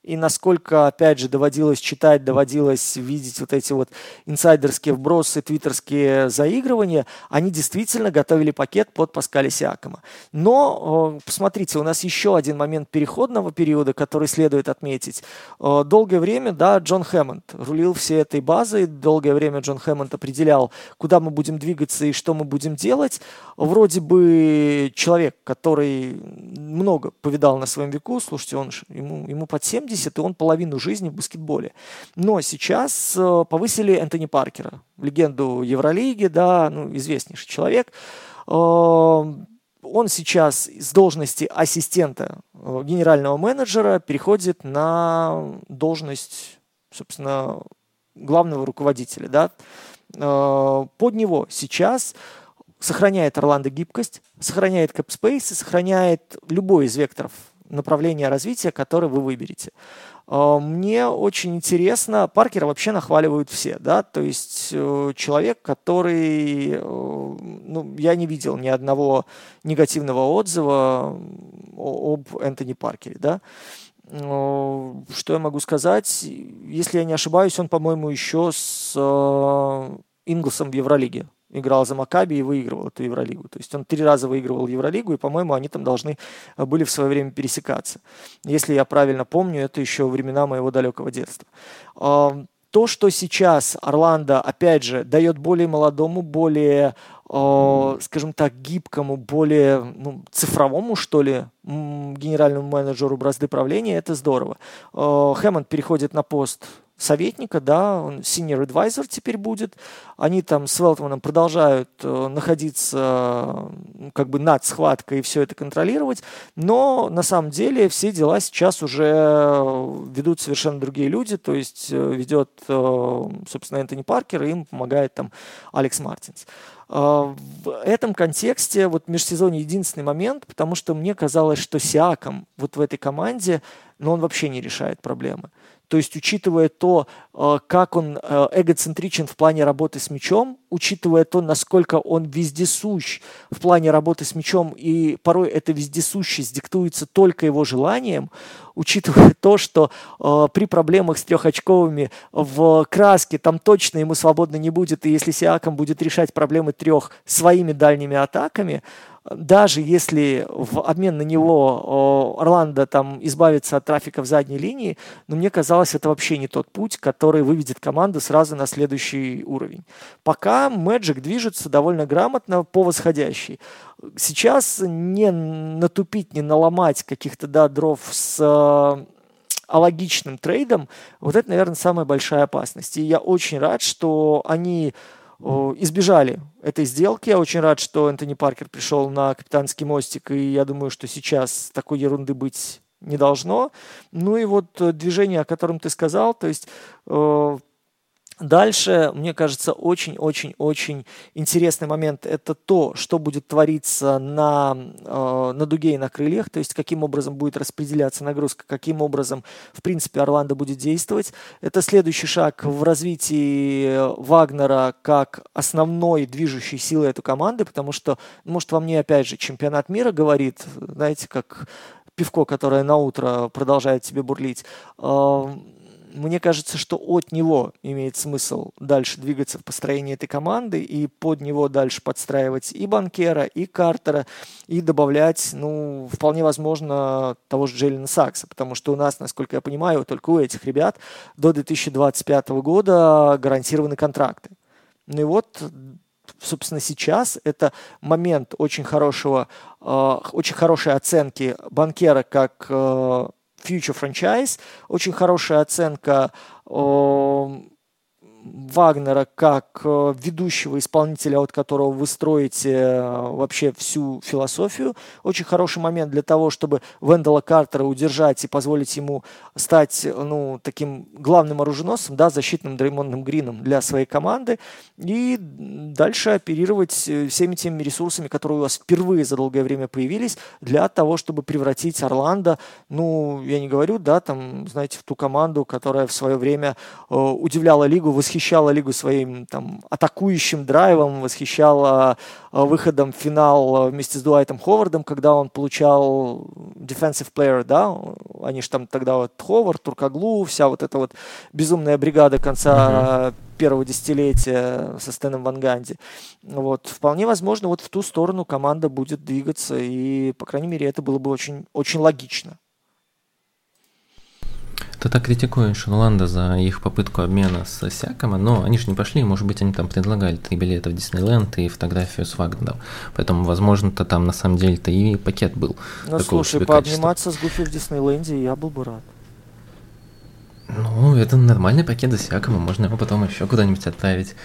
и насколько, опять же, доводилось читать, доводилось видеть вот эти вот инсайдерские вбросы, твиттерские заигрывания, они действительно готовили пакет под Паскаля Сиакома. Но, посмотрите, у нас еще один момент переходного периода, который следует отметить. Долгое время, да, Джон Хэммонд рулил всей этой базой, долгое время Джон Хэммонд определял, куда мы будем двигаться и что мы будем делать. Вроде бы человек, который много повидал на своем веку, слушайте, он, ему, ему под 70, 70, и он половину жизни в баскетболе. Но сейчас э, повысили Энтони Паркера, легенду Евролиги, да, ну, известнейший человек. Э, он сейчас с должности ассистента э, генерального менеджера переходит на должность, собственно, главного руководителя, да. Под него сейчас сохраняет Орландо гибкость, сохраняет кэпспейс и сохраняет любой из векторов направления развития, которое вы выберете. А, мне очень интересно, Паркера вообще нахваливают все, да, то есть э, человек, который, э, ну, я не видел ни одного негативного отзыва об Энтони Паркере, да. Что я могу сказать? Если я не ошибаюсь, он, по-моему, еще с э, Инглсом в Евролиге играл за Макаби и выигрывал эту Евролигу. То есть он три раза выигрывал Евролигу, и, по-моему, они там должны э, были в свое время пересекаться. Если я правильно помню, это еще времена моего далекого детства. То, что сейчас Орландо, опять же, дает более молодому, более, э, скажем так, гибкому, более ну, цифровому, что ли, генеральному менеджеру бразды правления, это здорово. Э, Хэммонд переходит на пост советника, да, он senior advisor теперь будет. Они там с Велтманом продолжают э, находиться как бы над схваткой и все это контролировать, но на самом деле все дела сейчас уже ведут совершенно другие люди, то есть э, ведет, э, собственно, Энтони Паркер, и им помогает там Алекс Мартинс. Э, в этом контексте вот межсезонье единственный момент, потому что мне казалось, что Сиаком вот в этой команде, но он вообще не решает проблемы. То есть, учитывая то, э, как он э, эгоцентричен в плане работы с мячом, учитывая то, насколько он вездесущ в плане работы с мячом, и порой эта вездесущесть диктуется только его желанием, учитывая *laughs* то, что э, при проблемах с трехочковыми в краске там точно ему свободно не будет, и если Сиаком будет решать проблемы трех своими дальними атаками, даже если в обмен на него Орландо там избавится от трафика в задней линии, но мне казалось, это вообще не тот путь, который выведет команду сразу на следующий уровень. Пока Magic движется довольно грамотно по восходящей. Сейчас не натупить, не наломать каких-то да, дров с э, алогичным трейдом, вот это, наверное, самая большая опасность. И я очень рад, что они избежали этой сделки. Я очень рад, что Энтони Паркер пришел на капитанский мостик, и я думаю, что сейчас такой ерунды быть не должно. Ну и вот э, движение, о котором ты сказал, то есть э, Дальше, мне кажется, очень-очень-очень интересный момент – это то, что будет твориться на, э, на дуге и на крыльях, то есть каким образом будет распределяться нагрузка, каким образом, в принципе, Орландо будет действовать. Это следующий шаг в развитии Вагнера как основной движущей силы этой команды, потому что, может, во мне, опять же, чемпионат мира говорит, знаете, как пивко, которое на утро продолжает себе бурлить. Э, мне кажется, что от него имеет смысл дальше двигаться в построении этой команды и под него дальше подстраивать и Банкера, и Картера, и добавлять, ну, вполне возможно, того же Джейлина Сакса, потому что у нас, насколько я понимаю, только у этих ребят до 2025 года гарантированы контракты. Ну и вот собственно, сейчас это момент очень хорошего, э, очень хорошей оценки банкера как э, future franchise, очень хорошая оценка Вагнера как э, ведущего исполнителя, от которого вы строите э, вообще всю философию. Очень хороший момент для того, чтобы Вендела Картера удержать и позволить ему стать ну, таким главным оруженосцем, да, защитным Дреймондом Грином для своей команды. И дальше оперировать э, всеми теми ресурсами, которые у вас впервые за долгое время появились, для того, чтобы превратить Орландо, ну, я не говорю, да, там, знаете, в ту команду, которая в свое время удивляла лигу, восхищала лигу своим там атакующим драйвом, восхищала э, выходом в финал э, вместе с Дуайтом Ховардом, когда он получал defensive player, да, они же там тогда вот Ховард, Туркаглу, вся вот эта вот безумная бригада конца uh-huh. первого десятилетия со Стэном Ван Ганди. Вот, вполне возможно, вот в ту сторону команда будет двигаться, и, по крайней мере, это было бы очень, очень логично. Ты так критикуешь Орландо за их попытку обмена с Сякома, но они же не пошли, может быть, они там предлагали три билета в Диснейленд и фотографию с Вагнером. Поэтому, возможно-то там на самом деле-то и пакет был. Ну, слушай, пообниматься качества. с Гуфи в Диснейленде я был бы рад. Ну, это нормальный пакет за Сякома, можно его потом еще куда-нибудь отправить.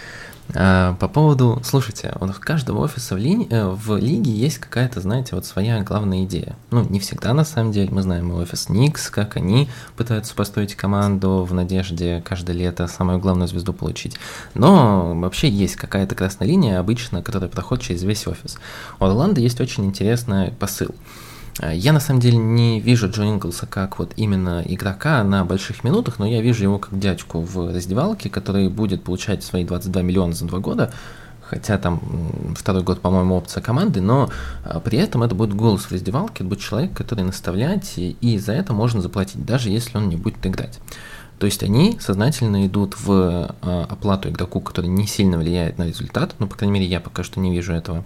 А, по поводу, слушайте, у каждого офиса в, ли, э, в лиге есть какая-то, знаете, вот своя главная идея. Ну, не всегда на самом деле, мы знаем и офис Никс, как они пытаются построить команду в надежде каждое лето самую главную звезду получить. Но вообще есть какая-то красная линия обычно, которая проходит через весь офис. У Орландо есть очень интересный посыл – я на самом деле не вижу Джо Инглса как вот именно игрока на больших минутах, но я вижу его как дядьку в раздевалке, который будет получать свои 22 миллиона за два года, хотя там второй год, по-моему, опция команды, но э, при этом это будет голос в раздевалке, это будет человек, который наставлять, и, и за это можно заплатить, даже если он не будет играть. То есть они сознательно идут в э, оплату игроку, который не сильно влияет на результат, ну, по крайней мере, я пока что не вижу этого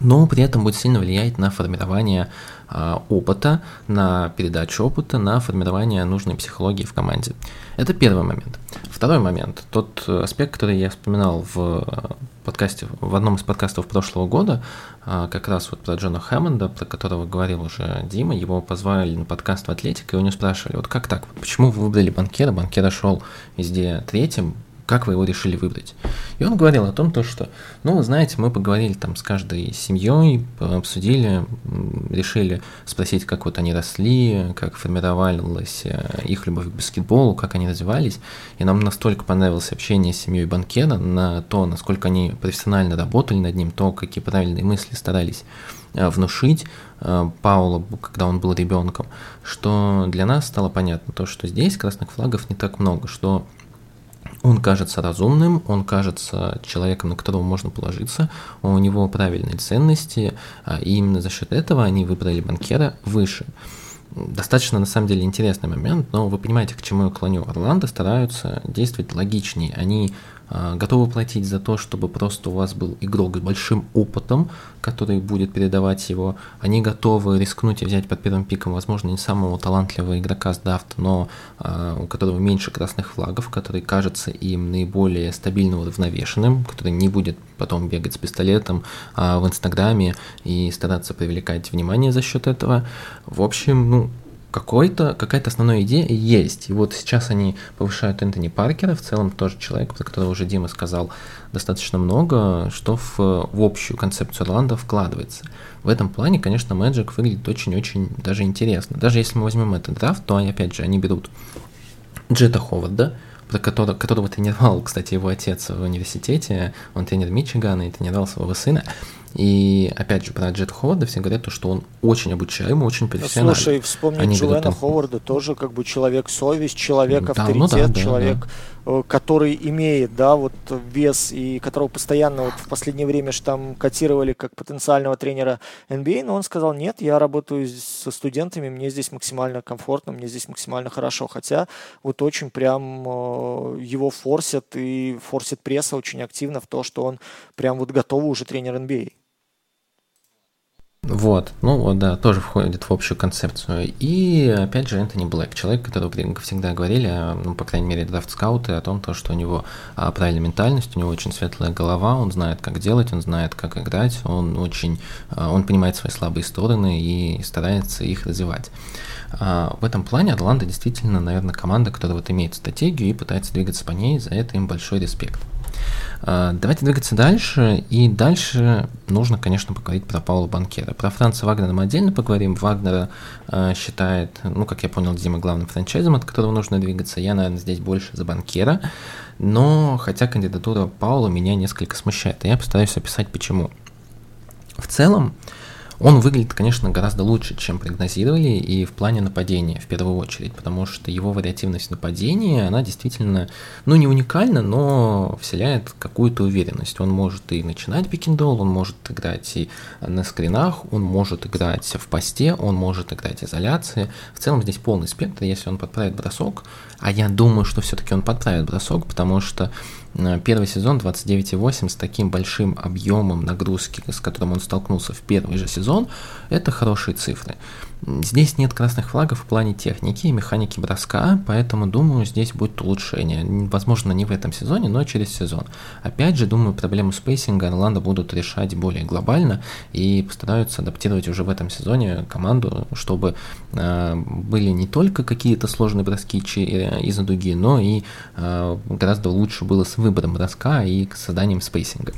но при этом будет сильно влиять на формирование а, опыта, на передачу опыта, на формирование нужной психологии в команде. Это первый момент. Второй момент, тот аспект, который я вспоминал в подкасте, в одном из подкастов прошлого года, а, как раз вот про Джона Хэммонда, про которого говорил уже Дима, его позвали на подкаст в Атлетик, и у него спрашивали, вот как так, почему вы выбрали банкира, банкира шел везде третьим, как вы его решили выбрать. И он говорил о том, то, что, ну, вы знаете, мы поговорили там с каждой семьей, обсудили, решили спросить, как вот они росли, как формировалась э, их любовь к баскетболу, как они развивались. И нам настолько понравилось общение с семьей банкера на то, насколько они профессионально работали над ним, то, какие правильные мысли старались э, внушить э, Паулу, когда он был ребенком, что для нас стало понятно то, что здесь красных флагов не так много, что он кажется разумным, он кажется человеком, на которого можно положиться, у него правильные ценности, а, и именно за счет этого они выбрали банкера выше. Достаточно, на самом деле, интересный момент, но вы понимаете, к чему я клоню. Орландо стараются действовать логичнее. Они готовы платить за то, чтобы просто у вас был игрок с большим опытом, который будет передавать его. Они готовы рискнуть и взять под первым пиком, возможно, не самого талантливого игрока с драфта, но а, у которого меньше красных флагов, который кажется им наиболее стабильно уравновешенным, который не будет потом бегать с пистолетом а, в Инстаграме и стараться привлекать внимание за счет этого. В общем, ну, какой-то, какая-то основная идея есть. И вот сейчас они повышают Энтони Паркера, в целом тоже человек, про которого уже Дима сказал достаточно много, что в, в общую концепцию Орландо вкладывается. В этом плане, конечно, Magic выглядит очень-очень даже интересно. Даже если мы возьмем этот драфт, то, опять же, они берут Джета Ховарда, про которого, которого тренировал, кстати, его отец в университете, он тренер Мичигана и тренировал своего сына. И опять же, про Джет Ховарда все говорят, что он очень обучаемый, очень профессиональный. Слушай, вспомни Они говорят, Ховарда, тоже как бы человек-совесть, человек-авторитет, да, ну да, человек, э, который имеет, да, вот вес и которого постоянно вот в последнее время же там котировали как потенциального тренера NBA, но он сказал, нет, я работаю со студентами, мне здесь максимально комфортно, мне здесь максимально хорошо, хотя вот очень прям э, его форсят и форсит пресса очень активно в то, что он прям вот готовый уже тренер NBA. Вот, ну вот, да, тоже входит в общую концепцию. И опять же, Энтони Блэк, человек, которого всегда говорили, ну, по крайней мере, драфт-скауты, о том, то, что у него а, правильная ментальность, у него очень светлая голова, он знает, как делать, он знает, как играть, он очень, а, он понимает свои слабые стороны и старается их развивать. А, в этом плане Орландо действительно, наверное, команда, которая вот имеет стратегию и пытается двигаться по ней, за это им большой респект. А, давайте двигаться дальше. И дальше нужно, конечно, поговорить про Паула Банкера. Про Франца Вагнера мы отдельно поговорим. Вагнера э, считает, ну, как я понял, Дима главным франчайзом, от которого нужно двигаться. Я, наверное, здесь больше за Банкера. Но, хотя кандидатура Паула меня несколько смущает. И я постараюсь описать, почему. В целом, он выглядит, конечно, гораздо лучше, чем прогнозировали, и в плане нападения, в первую очередь, потому что его вариативность нападения, она действительно, ну, не уникальна, но вселяет какую-то уверенность. Он может и начинать пикиндол, он может играть и на скринах, он может играть в посте, он может играть изоляции. В целом здесь полный спектр, если он подправит бросок, а я думаю, что все-таки он подправит бросок, потому что первый сезон 29,8 с таким большим объемом нагрузки, с которым он столкнулся в первый же сезон, это хорошие цифры. Здесь нет красных флагов в плане техники и механики броска, поэтому думаю, здесь будет улучшение. Возможно, не в этом сезоне, но через сезон. Опять же, думаю, проблему спейсинга Орландо будут решать более глобально и постараются адаптировать уже в этом сезоне команду, чтобы э, были не только какие-то сложные броски э, из-за дуги, но и э, гораздо лучше было с выбором броска и созданием спейсинга.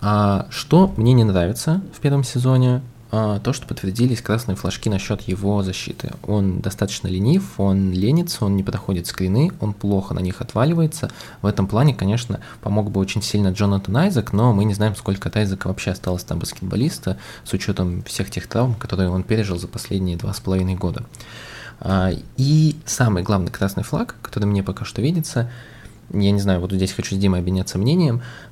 А что мне не нравится в первом сезоне, то, что подтвердились красные флажки насчет его защиты. Он достаточно ленив, он ленится, он не проходит скрины, он плохо на них отваливается. В этом плане, конечно, помог бы очень сильно Джонатан Айзек, но мы не знаем, сколько от Айзека вообще осталось там баскетболиста, с учетом всех тех травм, которые он пережил за последние два с половиной года. А, и самый главный красный флаг, который мне пока что видится, я не знаю, вот здесь хочу с Димой обменяться мнением, а,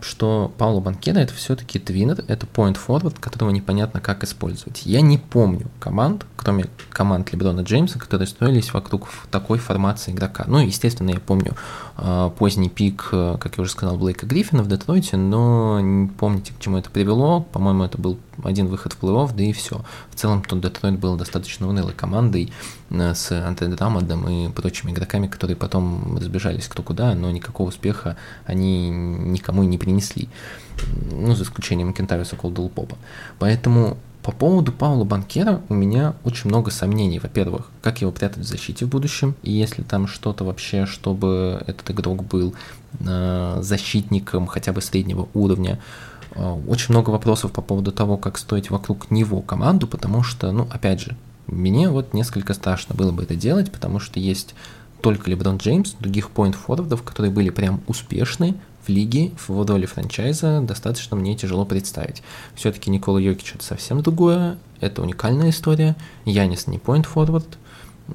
что Пауло Банкеда это все-таки твиннер, это point forward, которого непонятно как использовать. Я не помню команд, кроме команд Леброна Джеймса, которые строились вокруг такой формации игрока. Ну, естественно, я помню э, поздний пик, э, как я уже сказал, Блейка Гриффина в Детройте, но не помните, к чему это привело. По-моему, это был один выход в плей-офф, да и все. В целом, тот Детройт был достаточно унылой командой э, с Антре Драмадом и прочими игроками, которые потом разбежались кто куда, но никакого успеха они не никому и не принесли. Ну, за исключением Кентависа Колдл Попа. Поэтому по поводу Паула Банкера у меня очень много сомнений. Во-первых, как его прятать в защите в будущем, и если там что-то вообще, чтобы этот игрок был э, защитником хотя бы среднего уровня. Э, очень много вопросов по поводу того, как стоить вокруг него команду, потому что, ну, опять же, мне вот несколько страшно было бы это делать, потому что есть только Леброн Джеймс, других поинт-форвардов, которые были прям успешны, в лиге, в роли франчайза достаточно мне тяжело представить. Все-таки Никола Йокич это совсем другое, это уникальная история. Янис не point forward.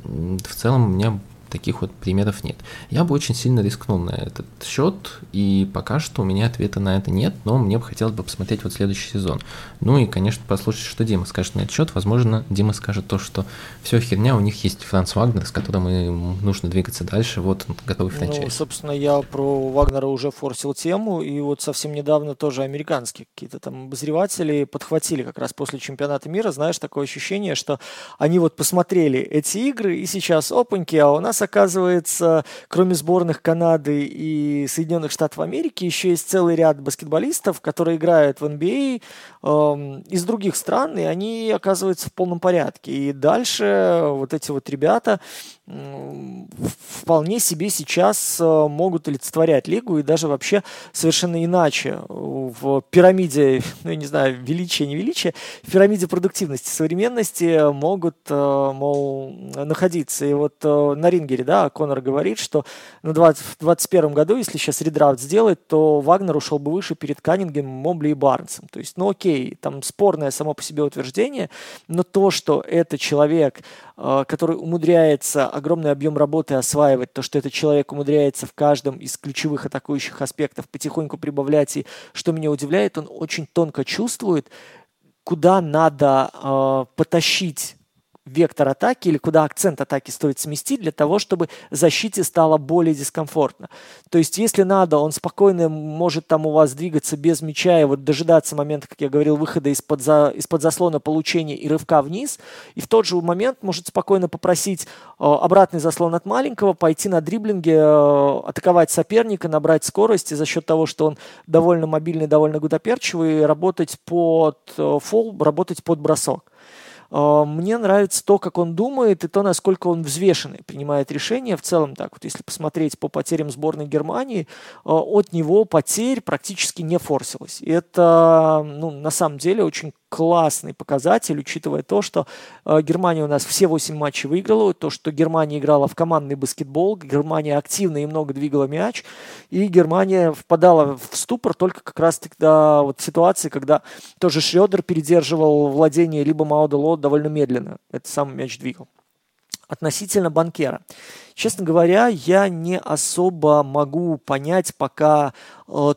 В целом у меня таких вот примеров нет. Я бы очень сильно рискнул на этот счет, и пока что у меня ответа на это нет, но мне бы хотелось бы посмотреть вот следующий сезон. Ну и, конечно, послушать, что Дима скажет на этот счет. Возможно, Дима скажет то, что все херня, у них есть Франц Вагнер, с которым им нужно двигаться дальше, вот он готовый франчайз. Ну, собственно, я про Вагнера уже форсил тему, и вот совсем недавно тоже американские какие-то там обозреватели подхватили как раз после чемпионата мира, знаешь, такое ощущение, что они вот посмотрели эти игры, и сейчас опаньки, а у нас нас, оказывается, кроме сборных Канады и Соединенных Штатов Америки, еще есть целый ряд баскетболистов, которые играют в NBA а, э, из других стран, и они оказываются в полном порядке. И дальше вот эти вот ребята вполне себе сейчас э, могут олицетворять лигу и даже вообще совершенно иначе в пирамиде, *laughs* ну я не знаю, величия, не величия, в пирамиде продуктивности, современности могут, э, мол, находиться. И вот э, на ринге Венгере, да, Конор говорит, что на 20, в 2021 году, если сейчас редрафт сделать, то Вагнер ушел бы выше перед Каннингемом, Мобли и Барнсом. То есть, ну окей, там спорное само по себе утверждение, но то, что это человек, который умудряется огромный объем работы осваивать, то, что этот человек умудряется в каждом из ключевых атакующих аспектов потихоньку прибавлять, и что меня удивляет, он очень тонко чувствует, куда надо э, потащить вектор атаки или куда акцент атаки стоит сместить для того, чтобы защите стало более дискомфортно. То есть, если надо, он спокойно может там у вас двигаться без мяча и вот дожидаться момента, как я говорил, выхода из-под, за, из-под заслона получения и рывка вниз, и в тот же момент может спокойно попросить э, обратный заслон от маленького, пойти на дриблинге, э, атаковать соперника, набрать скорость и за счет того, что он довольно мобильный, довольно гудоперчивый, работать под э, фол, работать под бросок. А, мне нравится то, как он думает, и то, насколько он взвешенный, принимает решения. В целом, так вот, если посмотреть по потерям сборной Германии, а, от него потерь практически не форсилось. И это, ну, на самом деле, очень классный показатель, учитывая то, что э, Германия у нас все 8 матчей выиграла, то, что Германия играла в командный баскетбол, Германия активно и много двигала мяч, и Германия впадала в ступор только как раз тогда вот ситуации, когда тоже Шредер передерживал владение либо Маудело довольно медленно, это сам мяч двигал. Относительно банкера. Честно говоря, я не особо могу понять пока э,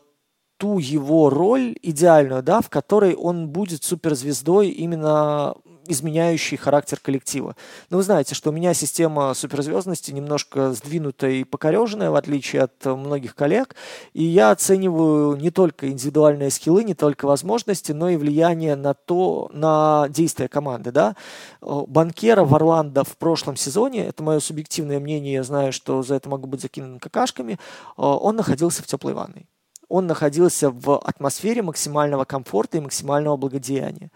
ту его роль идеальную, да, в которой он будет суперзвездой именно изменяющий характер коллектива. Но вы знаете, что у меня система суперзвездности немножко сдвинутая и покореженная, в отличие от многих коллег, и я оцениваю не только индивидуальные скиллы, не только возможности, но и влияние на то, на действия команды, да. Банкера в Орландо в прошлом сезоне, это мое субъективное мнение, я знаю, что за это могу быть закинут какашками, он находился в теплой ванной он находился в атмосфере максимального комфорта и максимального благодеяния.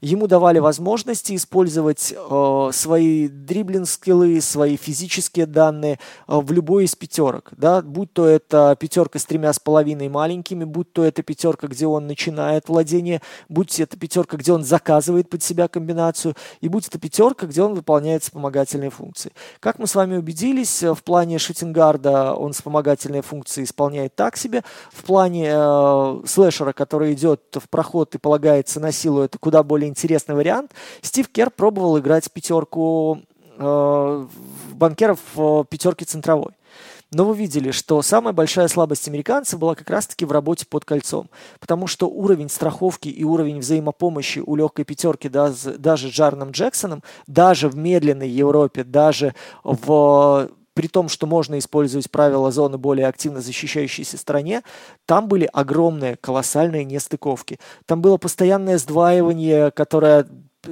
Ему давали возможности использовать э, свои дриблинг-скиллы, свои физические данные э, в любой из пятерок. Да? Будь то это пятерка с тремя с половиной маленькими, будь то это пятерка, где он начинает владение, будь это пятерка, где он заказывает под себя комбинацию, и будь это пятерка, где он выполняет вспомогательные функции. Как мы с вами убедились, э, в плане шутингарда он вспомогательные функции исполняет так себе, в плане э, слэшера, который идет в проход и полагается на силу, это куда более интересный вариант. Стив Кер пробовал играть пятерку э, банкеров в пятерке центровой. Но вы видели, что самая большая слабость американцев была как раз-таки в работе под кольцом. Потому что уровень страховки и уровень взаимопомощи у легкой пятерки даже, даже Джарном Джексоном, даже в медленной Европе, даже в при том, что можно использовать правила зоны более активно защищающейся стране, там были огромные, колоссальные нестыковки. Там было постоянное сдваивание, которое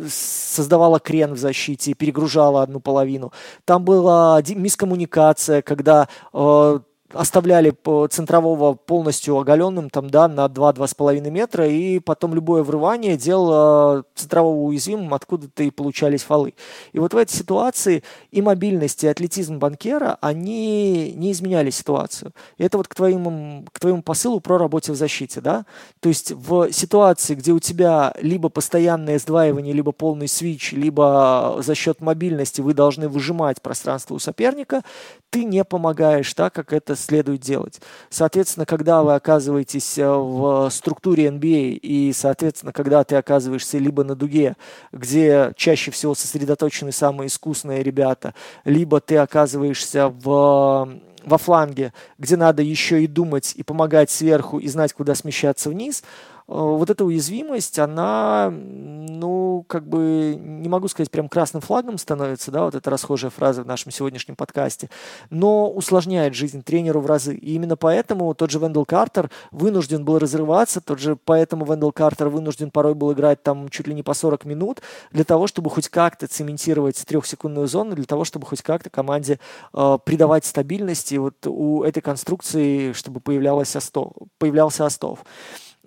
создавала крен в защите, перегружала одну половину. Там была мискоммуникация, когда э, оставляли центрового полностью оголенным там, да, на 2-2,5 метра, и потом любое врывание делало центрового уязвимым, откуда-то и получались фолы. И вот в этой ситуации и мобильность, и атлетизм банкера, они не изменяли ситуацию. И это вот к твоему, к твоему посылу про работе в защите, да? То есть в ситуации, где у тебя либо постоянное сдваивание, либо полный свич, либо за счет мобильности вы должны выжимать пространство у соперника, ты не помогаешь так, как это следует делать. Соответственно, когда вы оказываетесь э, в структуре NBA а и, соответственно, когда ты оказываешься либо на дуге, где чаще всего сосредоточены самые искусные ребята, либо ты оказываешься в во фланге, где надо еще и думать и помогать сверху и знать, куда смещаться вниз – вот эта уязвимость, она, ну, как бы, не могу сказать, прям красным флагом становится, да, вот эта расхожая фраза в нашем сегодняшнем подкасте, но усложняет жизнь тренеру в разы. И именно поэтому тот же Вендел Картер вынужден был разрываться, тот же поэтому Вендел Картер вынужден порой был играть там чуть ли не по 40 минут для того, чтобы хоть как-то цементировать трехсекундную зону, для того, чтобы хоть как-то команде э, придавать стабильности вот у этой конструкции, чтобы появлялось остов, появлялся остов.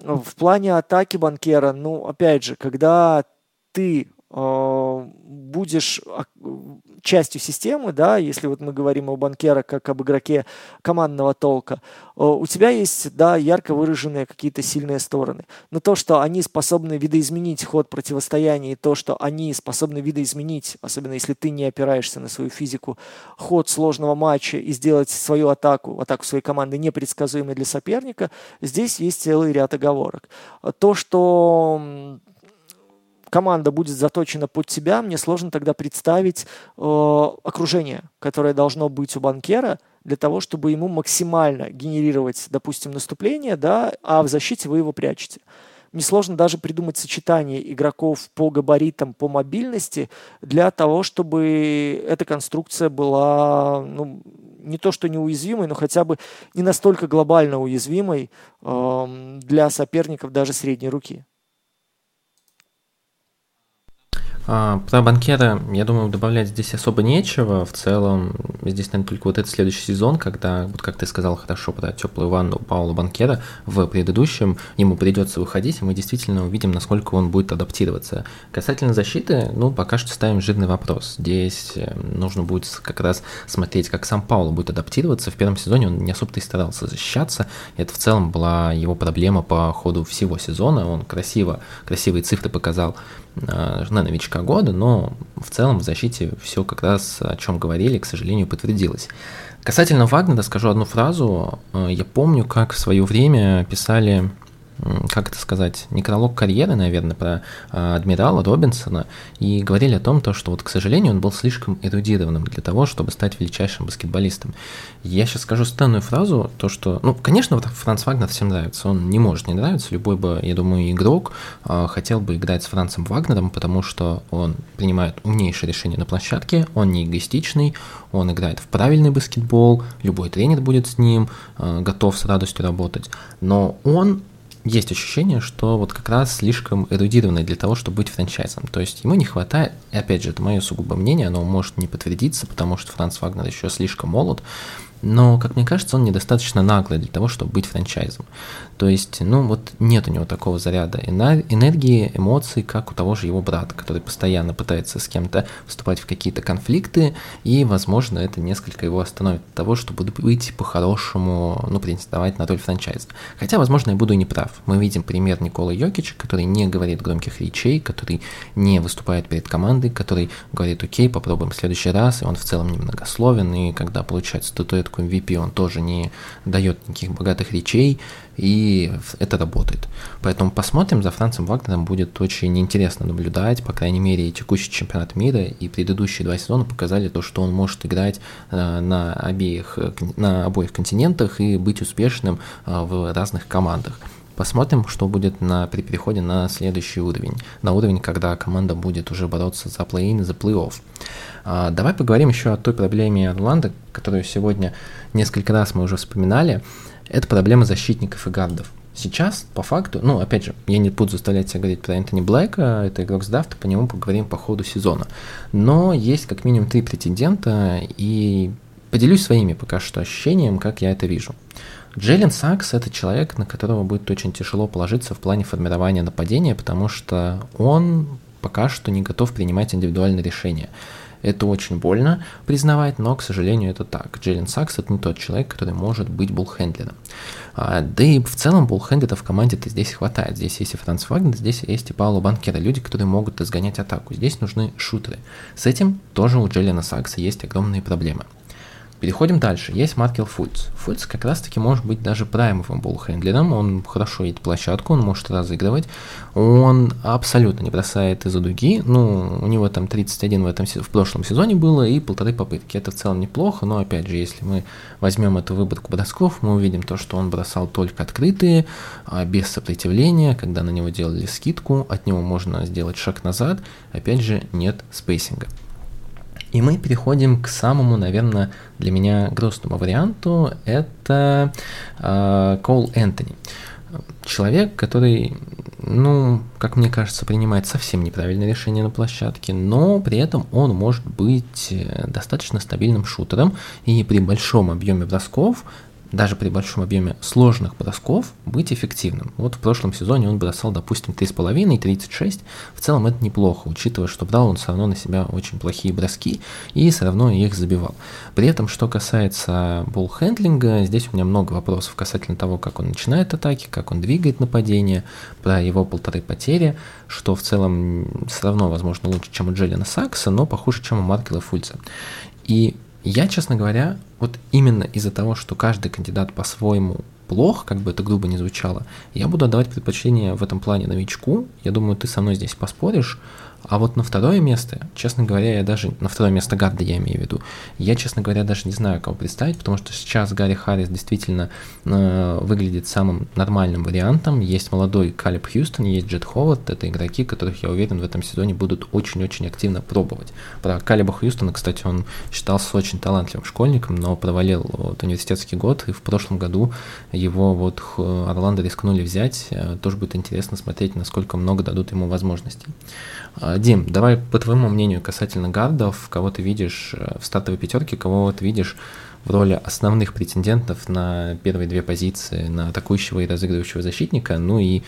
В плане атаки банкера, ну, опять же, когда ты будешь частью системы, да, если вот мы говорим о банкера как об игроке командного толка, у тебя есть, да, ярко выраженные какие-то сильные стороны. Но то, что они способны видоизменить ход противостояния, и то, что они способны видоизменить, особенно если ты не опираешься на свою физику, ход сложного матча и сделать свою атаку, атаку своей команды непредсказуемой для соперника, здесь есть целый ряд оговорок. То, что команда будет заточена под тебя, мне сложно тогда представить э, окружение, которое должно быть у банкера для того, чтобы ему максимально генерировать, допустим, наступление, да, а в защите вы его прячете. Мне сложно даже придумать сочетание игроков по габаритам, по мобильности для того, чтобы эта конструкция была ну, не то что неуязвимой, но хотя бы не настолько глобально уязвимой э, для соперников даже средней руки. А, про банкера, я думаю, добавлять здесь особо нечего. В целом, здесь, наверное, только вот этот следующий сезон, когда, вот как ты сказал хорошо про теплую ванну Паула Банкера в предыдущем, ему придется выходить, и мы действительно увидим, насколько он будет адаптироваться. Касательно защиты, ну, пока что ставим жирный вопрос. Здесь э, нужно будет как раз смотреть, как сам Паула будет адаптироваться. В первом сезоне он не особо-то и старался защищаться. Это в целом была его проблема по ходу всего сезона. Он красиво, красивые цифры показал на новичка года, но в целом в защите все как раз, о чем говорили, к сожалению, подтвердилось. Касательно Вагнера скажу одну фразу. Э, я помню, как в свое время писали как это сказать, некролог карьеры, наверное, про э, адмирала Робинсона, и говорили о том, то, что вот, к сожалению, он был слишком эрудированным для того, чтобы стать величайшим баскетболистом. Я сейчас скажу странную фразу, то, что, ну, конечно, вот Франц Вагнер всем нравится, он не может не нравиться, любой бы, я думаю, игрок э, хотел бы играть с Францем Вагнером, потому что он принимает умнейшие решения на площадке, он не эгоистичный, он играет в правильный баскетбол, любой тренер будет с ним э, готов с радостью работать, но он есть ощущение, что вот как раз слишком эрудированный для того, чтобы быть франчайзом. То есть ему не хватает, и опять же, это мое сугубо мнение, оно может не подтвердиться, потому что Франц Вагнер еще слишком молод, но, как мне кажется, он недостаточно наглый для того, чтобы быть франчайзом. То есть, ну вот нет у него такого заряда энергии, эмоций, как у того же его брата, который постоянно пытается с кем-то вступать в какие-то конфликты, и, возможно, это несколько его остановит от того, чтобы быть по-хорошему, ну, претендовать на роль франчайза. Хотя, возможно, я буду и не прав. Мы видим пример Николы Йокича, который не говорит громких речей, который не выступает перед командой, который говорит, окей, попробуем в следующий раз, и он в целом немногословен, и когда получает статуэтку MVP, он тоже не дает никаких богатых речей, и это работает. Поэтому посмотрим, за Францем Вагнером будет очень интересно наблюдать, по крайней мере, текущий чемпионат мира и предыдущие два сезона показали то, что он может играть э, на, обеих, на обоих континентах и быть успешным э, в разных командах. Посмотрим, что будет на, при переходе на следующий уровень. На уровень, когда команда будет уже бороться за плей-ин и за плей-офф. А, давай поговорим еще о той проблеме Орландо, которую сегодня несколько раз мы уже вспоминали. Это проблема защитников и гардов. Сейчас, по факту, ну, опять же, я не буду заставлять себя говорить про Энтони Блэка, это игрок с Дафта, по нему поговорим по ходу сезона. Но есть как минимум три претендента, и поделюсь своими пока что ощущениями, как я это вижу. Джейлен Сакс – это человек, на которого будет очень тяжело положиться в плане формирования нападения, потому что он пока что не готов принимать индивидуальные решения. Это очень больно признавать, но, к сожалению, это так. Джейлен Сакс – это не тот человек, который может быть буллхендлером. А, да и в целом буллхендлеров в команде-то здесь хватает. Здесь есть и Франц Вагнер, здесь есть и Пауло Банкера, люди, которые могут разгонять атаку. Здесь нужны шутеры. С этим тоже у Джейлена Сакса есть огромные проблемы. Переходим дальше. Есть Маркел Фульц. Фульц как раз-таки может быть даже праймовым болхендлером. Он хорошо едет площадку, он может разыгрывать. Он абсолютно не бросает из-за дуги. Ну, у него там 31 в, этом, в прошлом сезоне было и полторы попытки. Это в целом неплохо, но опять же, если мы возьмем эту выборку бросков, мы увидим то, что он бросал только открытые, а без сопротивления, когда на него делали скидку, от него можно сделать шаг назад. Опять же, нет спейсинга. И мы переходим к самому, наверное, для меня грустному варианту. Это э, Кол Энтони. Человек, который, ну, как мне кажется, принимает совсем неправильное решение на площадке, но при этом он может быть э, достаточно стабильным шутером, и при большом объеме бросков даже при большом объеме сложных бросков быть эффективным. Вот в прошлом сезоне он бросал, допустим, 3,5 и 36. В целом это неплохо, учитывая, что брал он все равно на себя очень плохие броски и все равно их забивал. При этом, что касается болл-хендлинга, здесь у меня много вопросов касательно того, как он начинает атаки, как он двигает нападение, про его полторы потери, что в целом все равно, возможно, лучше, чем у Джеллина Сакса, но похуже, чем у Маркела Фульца. И я, честно говоря, вот именно из-за того, что каждый кандидат по-своему плох, как бы это грубо не звучало, я буду отдавать предпочтение в этом плане новичку. Я думаю, ты со мной здесь поспоришь. А вот на второе место, честно говоря, я даже, на второе место Гарда я имею в виду, я, честно говоря, даже не знаю, кого представить, потому что сейчас Гарри Харрис действительно э, выглядит самым нормальным вариантом. Есть молодой Калиб Хьюстон, есть Джет Ховард, это игроки, которых, я уверен, в этом сезоне будут очень-очень активно пробовать. Про Калиба Хьюстона, кстати, он считался очень талантливым школьником, но провалил вот, университетский год, и в прошлом году его вот Орландо рискнули взять. Э, тоже будет интересно смотреть, насколько много дадут ему возможностей. А, Дим, давай по твоему мнению касательно гардов, кого ты видишь э, в стартовой пятерке, кого ты видишь в роли основных претендентов на первые две позиции, на атакующего и разыгрывающего защитника, ну и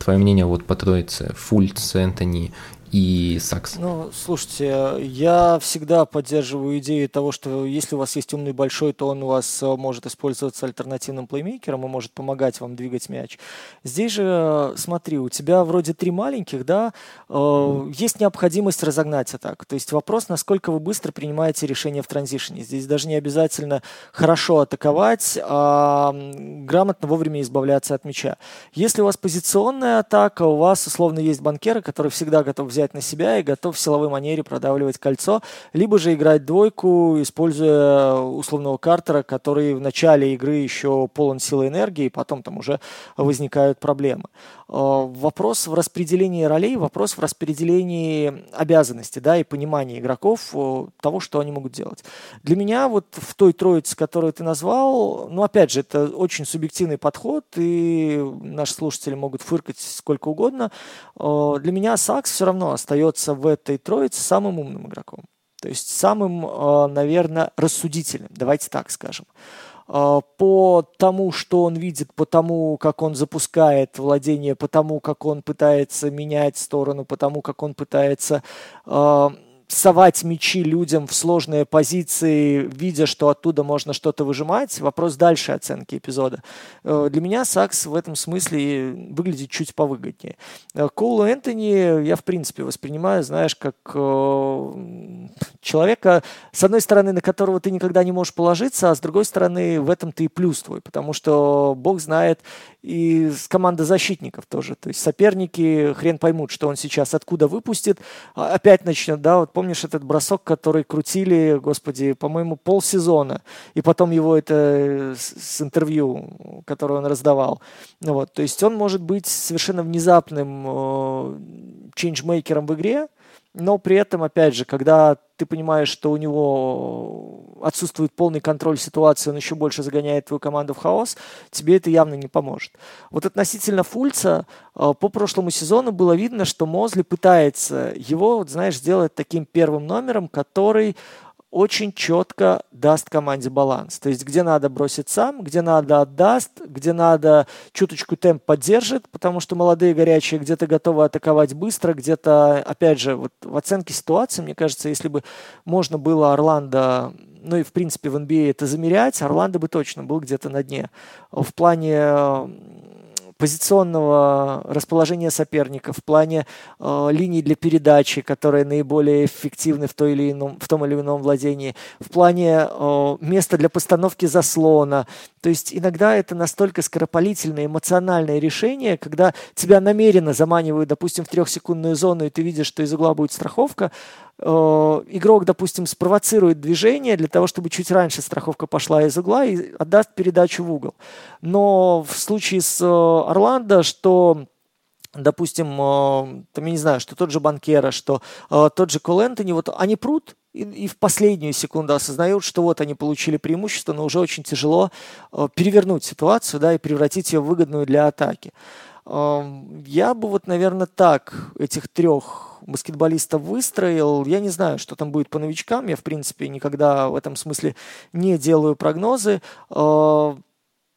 твое мнение вот по троице, Фульц, Энтони и Сакс. Ну, слушайте, я всегда поддерживаю идею того, что если у вас есть умный большой, то он у вас э, может использоваться альтернативным плеймейкером и может помогать вам двигать мяч. Здесь же, смотри, у тебя вроде три маленьких, да, э, есть необходимость разогнать атаку. То есть вопрос, насколько вы быстро принимаете решение в транзишне. Здесь даже не обязательно хорошо атаковать, а грамотно вовремя избавляться от мяча. Если у вас позиционная атака, у вас условно есть банкеры, которые всегда готовы взять на себя и готов в силовой манере продавливать кольцо, либо же играть двойку, используя условного картера, который в начале игры еще полон силы и энергии, и потом там уже возникают проблемы. Э, вопрос в распределении ролей, вопрос в распределении обязанностей, да, и понимании игроков э, того, что они могут делать. Для меня вот в той троице, которую ты назвал, ну, опять же, это очень субъективный подход, и наши слушатели могут фыркать сколько угодно. Э, для меня Сакс все равно остается в этой троице самым умным игроком. То есть самым, наверное, рассудительным, давайте так скажем. А, по тому, что он видит, по тому, как он запускает владение, по тому, как он пытается менять сторону, по тому, как он пытается а, совать мячи людям в сложные позиции, видя, что оттуда можно что-то выжимать. Вопрос дальше оценки эпизода. Э, для меня Сакс в этом смысле выглядит чуть повыгоднее. Э, Коулу Энтони я, в принципе, воспринимаю, знаешь, как э, человека, с одной стороны, на которого ты никогда не можешь положиться, а с другой стороны, в этом ты и плюс твой, потому что Бог знает, и команда защитников тоже. То есть соперники хрен поймут, что он сейчас откуда выпустит. А опять начнет, да, вот помнишь этот бросок, который крутили, господи, по-моему, полсезона. И потом его это э, с интервью, которое он раздавал. Ну, вот, то есть он может быть совершенно внезапным э, чейнджмейкером в игре, но при этом, опять же, когда ты понимаешь, что у него отсутствует полный контроль ситуации, он еще больше загоняет твою команду в хаос, тебе это явно не поможет. Вот относительно Фульца, э, по прошлому сезону было видно, что Мозли пытается его, вот, знаешь, сделать таким первым номером, который очень четко даст команде баланс. То есть, где надо бросить сам, где надо отдаст, где надо чуточку темп поддержит, потому что молодые горячие где-то готовы атаковать быстро, где-то, опять же, вот в оценке ситуации, мне кажется, если бы можно было Орландо ну и в принципе в NBA это замерять, Орландо бы точно был где-то на дне. В плане позиционного расположения соперника, в плане э, линий для передачи, которые наиболее эффективны в, той или ином, в том или ином владении, в плане э, места для постановки заслона. То есть иногда это настолько скоропалительное, эмоциональное решение, когда тебя намеренно заманивают, допустим, в трехсекундную зону, и ты видишь, что из угла будет страховка, игрок, допустим, спровоцирует движение для того, чтобы чуть раньше страховка пошла из угла и отдаст передачу в угол. Но в случае с э, Орландо, что допустим, э, там, я не знаю, что тот же Банкера, что э, тот же Кол Энтони, вот они прут, и, и в последнюю секунду осознают, что вот они получили преимущество, но уже очень тяжело э, перевернуть ситуацию, да, и превратить ее в выгодную для атаки. Я бы вот, наверное, так этих трех баскетболистов выстроил. Я не знаю, что там будет по новичкам. Я, в принципе, никогда в этом смысле не делаю прогнозы. Э,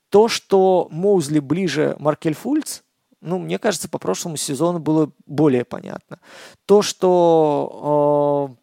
То, что Моузли ближе Маркель Фульц, ну, мне кажется, по прошлому сезону было более понятно. То, что э,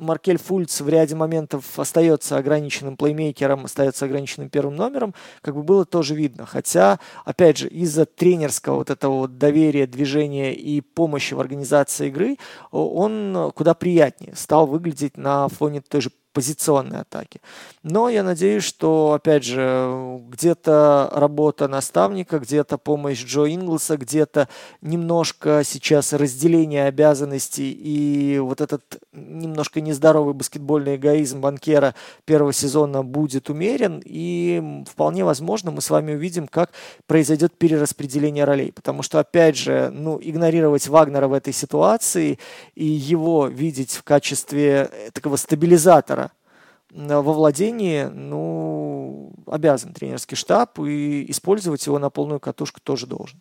Маркель Фульц в ряде моментов остается ограниченным плеймейкером, остается ограниченным первым номером, как бы было тоже видно. Хотя, опять же, из-за тренерского вот этого вот доверия, движения и помощи в организации игры, он куда приятнее стал выглядеть на фоне той же позиционной атаки. Но я надеюсь, что, опять же, где-то работа наставника, где-то помощь Джо Инглса, где-то немножко сейчас разделение обязанностей и вот этот немножко нездоровый баскетбольный эгоизм банкера первого сезона будет умерен, и вполне возможно мы с вами увидим, как произойдет перераспределение ролей. Потому что, опять же, ну, игнорировать Вагнера в этой ситуации и его видеть в качестве такого стабилизатора во владении, ну, обязан тренерский штаб, и использовать его на полную катушку тоже должен.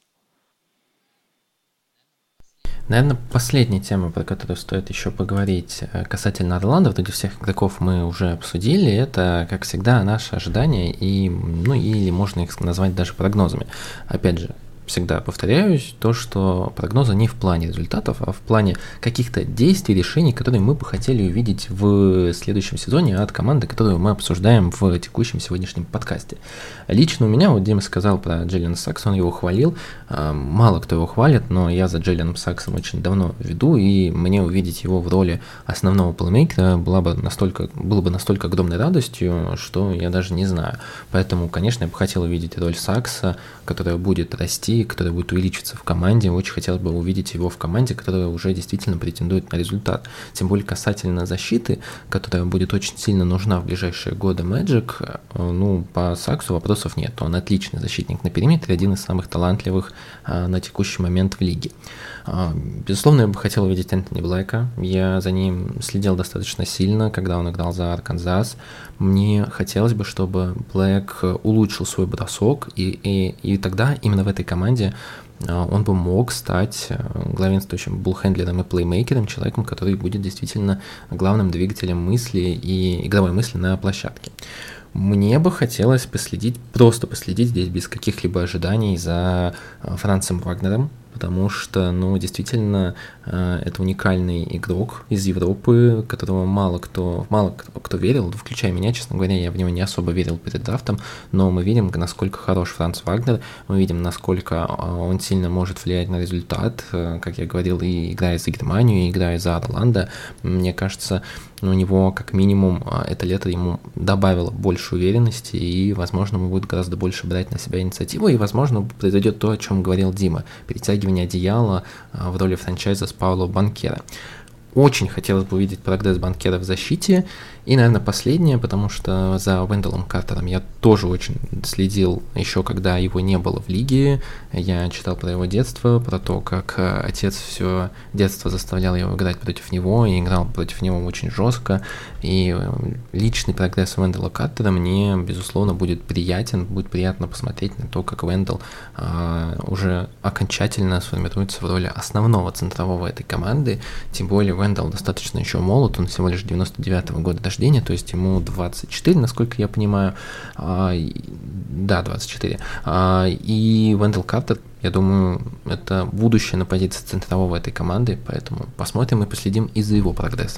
Наверное, последняя тема, про которую стоит еще поговорить э, касательно Орландо, вроде всех игроков мы уже обсудили, это, как всегда, наши ожидания и, ну, или можно их назвать даже прогнозами. Опять же, всегда повторяюсь, то, что прогнозы не в плане результатов, а в плане каких-то действий, решений, которые мы бы хотели увидеть в следующем сезоне от команды, которую мы обсуждаем в текущем сегодняшнем подкасте. Лично у меня, вот Дима сказал про Джиллиан Сакс, он его хвалил, а, мало кто его хвалит, но я за Джиллианом Саксом очень давно веду, и мне увидеть его в роли основного плеймейкера была бы настолько, было бы настолько огромной радостью, что я даже не знаю. Поэтому, конечно, я бы хотел увидеть роль Сакса, которая будет расти России, который будет увеличиваться в команде. Очень хотелось бы увидеть его в команде, которая уже действительно претендует на результат. Тем более касательно защиты, которая будет очень сильно нужна в ближайшие годы Magic, э, ну, по Саксу вопросов нет. Он отличный защитник на периметре, один из самых талантливых а, на текущий момент в лиге. А, безусловно, я бы хотел увидеть Энтони Блэка. Я за ним следил достаточно сильно, когда он играл за Арканзас. Мне хотелось бы, чтобы Блэк улучшил свой бросок, и, и, и тогда именно в этой команде а, он бы мог стать э, главенствующим буллхендлером и плеймейкером, человеком, который будет действительно главным двигателем мысли и игровой мысли на площадке. Мне бы хотелось последить, просто последить здесь без каких-либо ожиданий за э, Францем Вагнером, потому что, ну, действительно, э, это уникальный игрок из Европы, которого мало кто, мало кто верил, включая меня, честно говоря, я в него не особо верил перед драфтом, но мы видим, насколько хорош Франц Вагнер, мы видим, насколько э, он сильно может влиять на результат, э, как я говорил, и играя за Германию, и играя за Орландо, мне кажется, у него как минимум это лето ему добавило больше уверенности, и, возможно, мы будет гораздо больше брать на себя инициативу, и, возможно, произойдет то, о чем говорил Дима, перетягивание одеяла а, в роли франчайза с Пауло Банкера. Очень хотелось бы увидеть прогресс Банкера в защите, и, наверное, последнее, потому что за Венделом Картером я тоже очень следил, еще когда его не было в лиге. Я читал про его детство, про то, как э, отец все детство заставлял его играть против него, и играл против него очень жестко. И э, личный прогресс Вендела Картера мне, безусловно, будет приятен, будет приятно посмотреть на то, как Вендел а, уже окончательно сформируется в роли основного центрового этой команды. Тем более Вендел достаточно еще молод, он всего лишь 99 -го года рождения, то есть ему 24, насколько я понимаю. А, да, 24. А, и Вендел Картер, я думаю, это будущее на позиции центрового этой команды, поэтому посмотрим и последим и за его прогресс.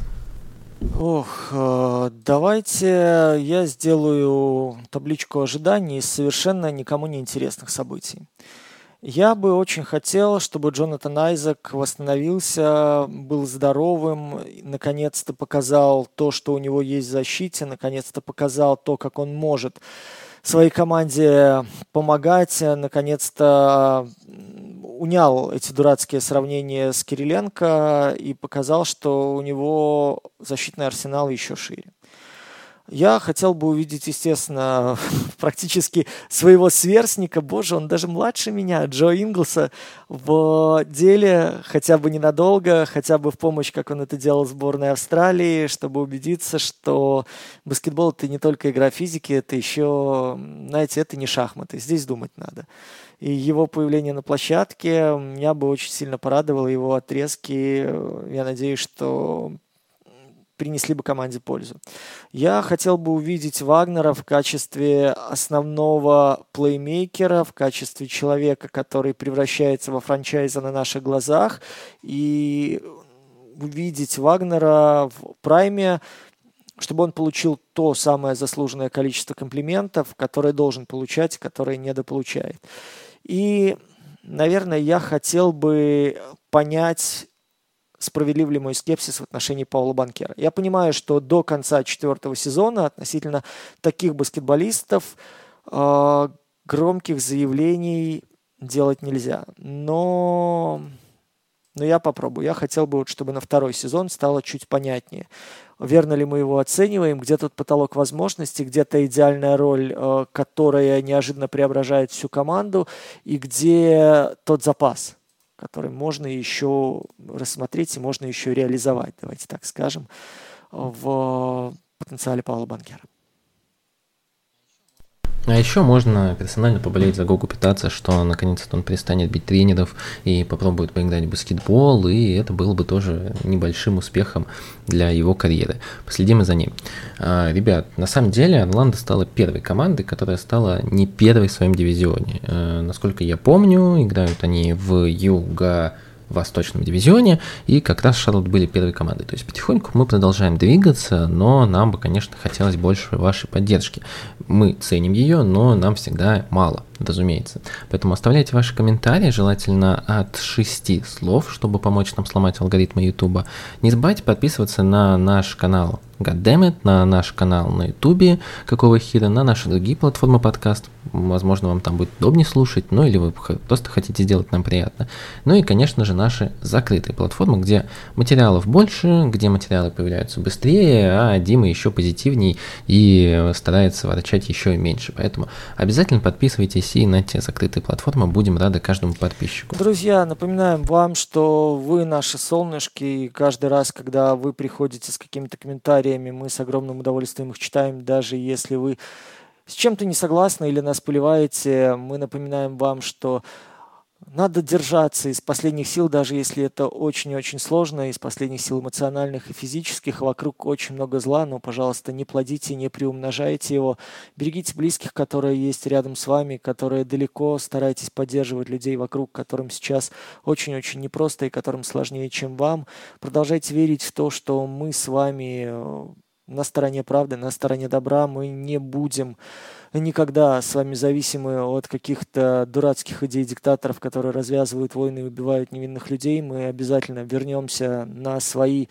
Ох, э, давайте я сделаю табличку ожиданий из совершенно никому не интересных событий. Я бы очень хотел, чтобы Джонатан Айзек восстановился, был здоровым, наконец-то показал то, что у него есть в защите, наконец-то показал то, как он может своей команде помогать, наконец-то унял эти дурацкие сравнения с Кириленко и показал, что у него защитный арсенал еще шире. Я хотел бы увидеть, естественно, *laughs* практически своего сверстника, боже, он даже младше меня, Джо Инглса, в деле хотя бы ненадолго, хотя бы в помощь, как он это делал в сборной Австралии, чтобы убедиться, что баскетбол это не только игра физики, это еще, знаете, это не шахматы, здесь думать надо. И его появление на площадке меня бы очень сильно порадовало, его отрезки. Я надеюсь, что принесли бы команде пользу. Я хотел бы увидеть Вагнера в качестве основного плеймейкера, в качестве человека, который превращается во франчайза на наших глазах, и увидеть Вагнера в прайме, чтобы он получил то самое заслуженное количество комплиментов, которое должен получать, которое недополучает. И, наверное, я хотел бы понять справедлив ли мой скепсис в отношении Паула Банкера. Я понимаю, что до конца четвертого сезона относительно таких баскетболистов э, громких заявлений делать нельзя. Но, но я попробую. Я хотел бы, чтобы на второй сезон стало чуть понятнее. Верно ли мы его оцениваем, где тут потолок возможностей, где-то идеальная роль, э, которая неожиданно преображает всю команду, и где тот запас, который можно еще рассмотреть и можно еще реализовать, давайте так скажем, в потенциале Павла Банкера. А еще можно персонально поболеть за Гогу Питаться, что наконец-то он перестанет бить тренеров и попробует поиграть в баскетбол, и это было бы тоже небольшим успехом для его карьеры. Последим и за ним. А, ребят, на самом деле Орландо стала первой командой, которая стала не первой в своем дивизионе. А, насколько я помню, играют они в Юга Восточном дивизионе, и как раз Шарлот были первой командой. То есть потихоньку мы продолжаем двигаться, но нам бы, конечно, хотелось больше вашей поддержки. Мы ценим ее, но нам всегда мало разумеется. Поэтому оставляйте ваши комментарии, желательно от шести слов, чтобы помочь нам сломать алгоритмы YouTube. Не забывайте подписываться на наш канал Goddammit, на наш канал на YouTube, какого хера, на наши другие платформы подкаст. Возможно, вам там будет удобнее слушать, ну или вы просто хотите сделать нам приятно. Ну и, конечно же, наши закрытые платформы, где материалов больше, где материалы появляются быстрее, а Дима еще позитивней и старается ворчать еще меньше. Поэтому обязательно подписывайтесь подписывайтесь и на те закрытые платформы. Будем рады каждому подписчику. Друзья, напоминаем вам, что вы наши солнышки, и каждый раз, когда вы приходите с какими-то комментариями, мы с огромным удовольствием их читаем, даже если вы с чем-то не согласны или нас поливаете, мы напоминаем вам, что надо держаться из последних сил, даже если это очень-очень сложно, из последних сил эмоциональных и физических. Вокруг очень много зла, но, пожалуйста, не плодите, не приумножайте его. Берегите близких, которые есть рядом с вами, которые далеко. Старайтесь поддерживать людей вокруг, которым сейчас очень-очень непросто и которым сложнее, чем вам. Продолжайте верить в то, что мы с вами э, на стороне правды, на стороне добра. Мы не будем никогда с вами зависимы от каких-то дурацких идей диктаторов, которые развязывают войны и убивают невинных людей. Мы обязательно вернемся на свои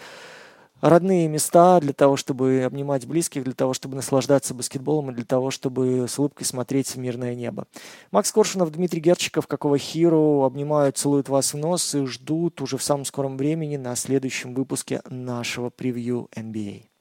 родные места для того, чтобы обнимать близких, для того, чтобы наслаждаться баскетболом и для того, чтобы с улыбкой смотреть в мирное небо. Макс Коршунов, Дмитрий Герчиков, какого хиру, обнимают, целуют вас в нос и ждут уже в самом скором времени на следующем выпуске нашего превью NBA.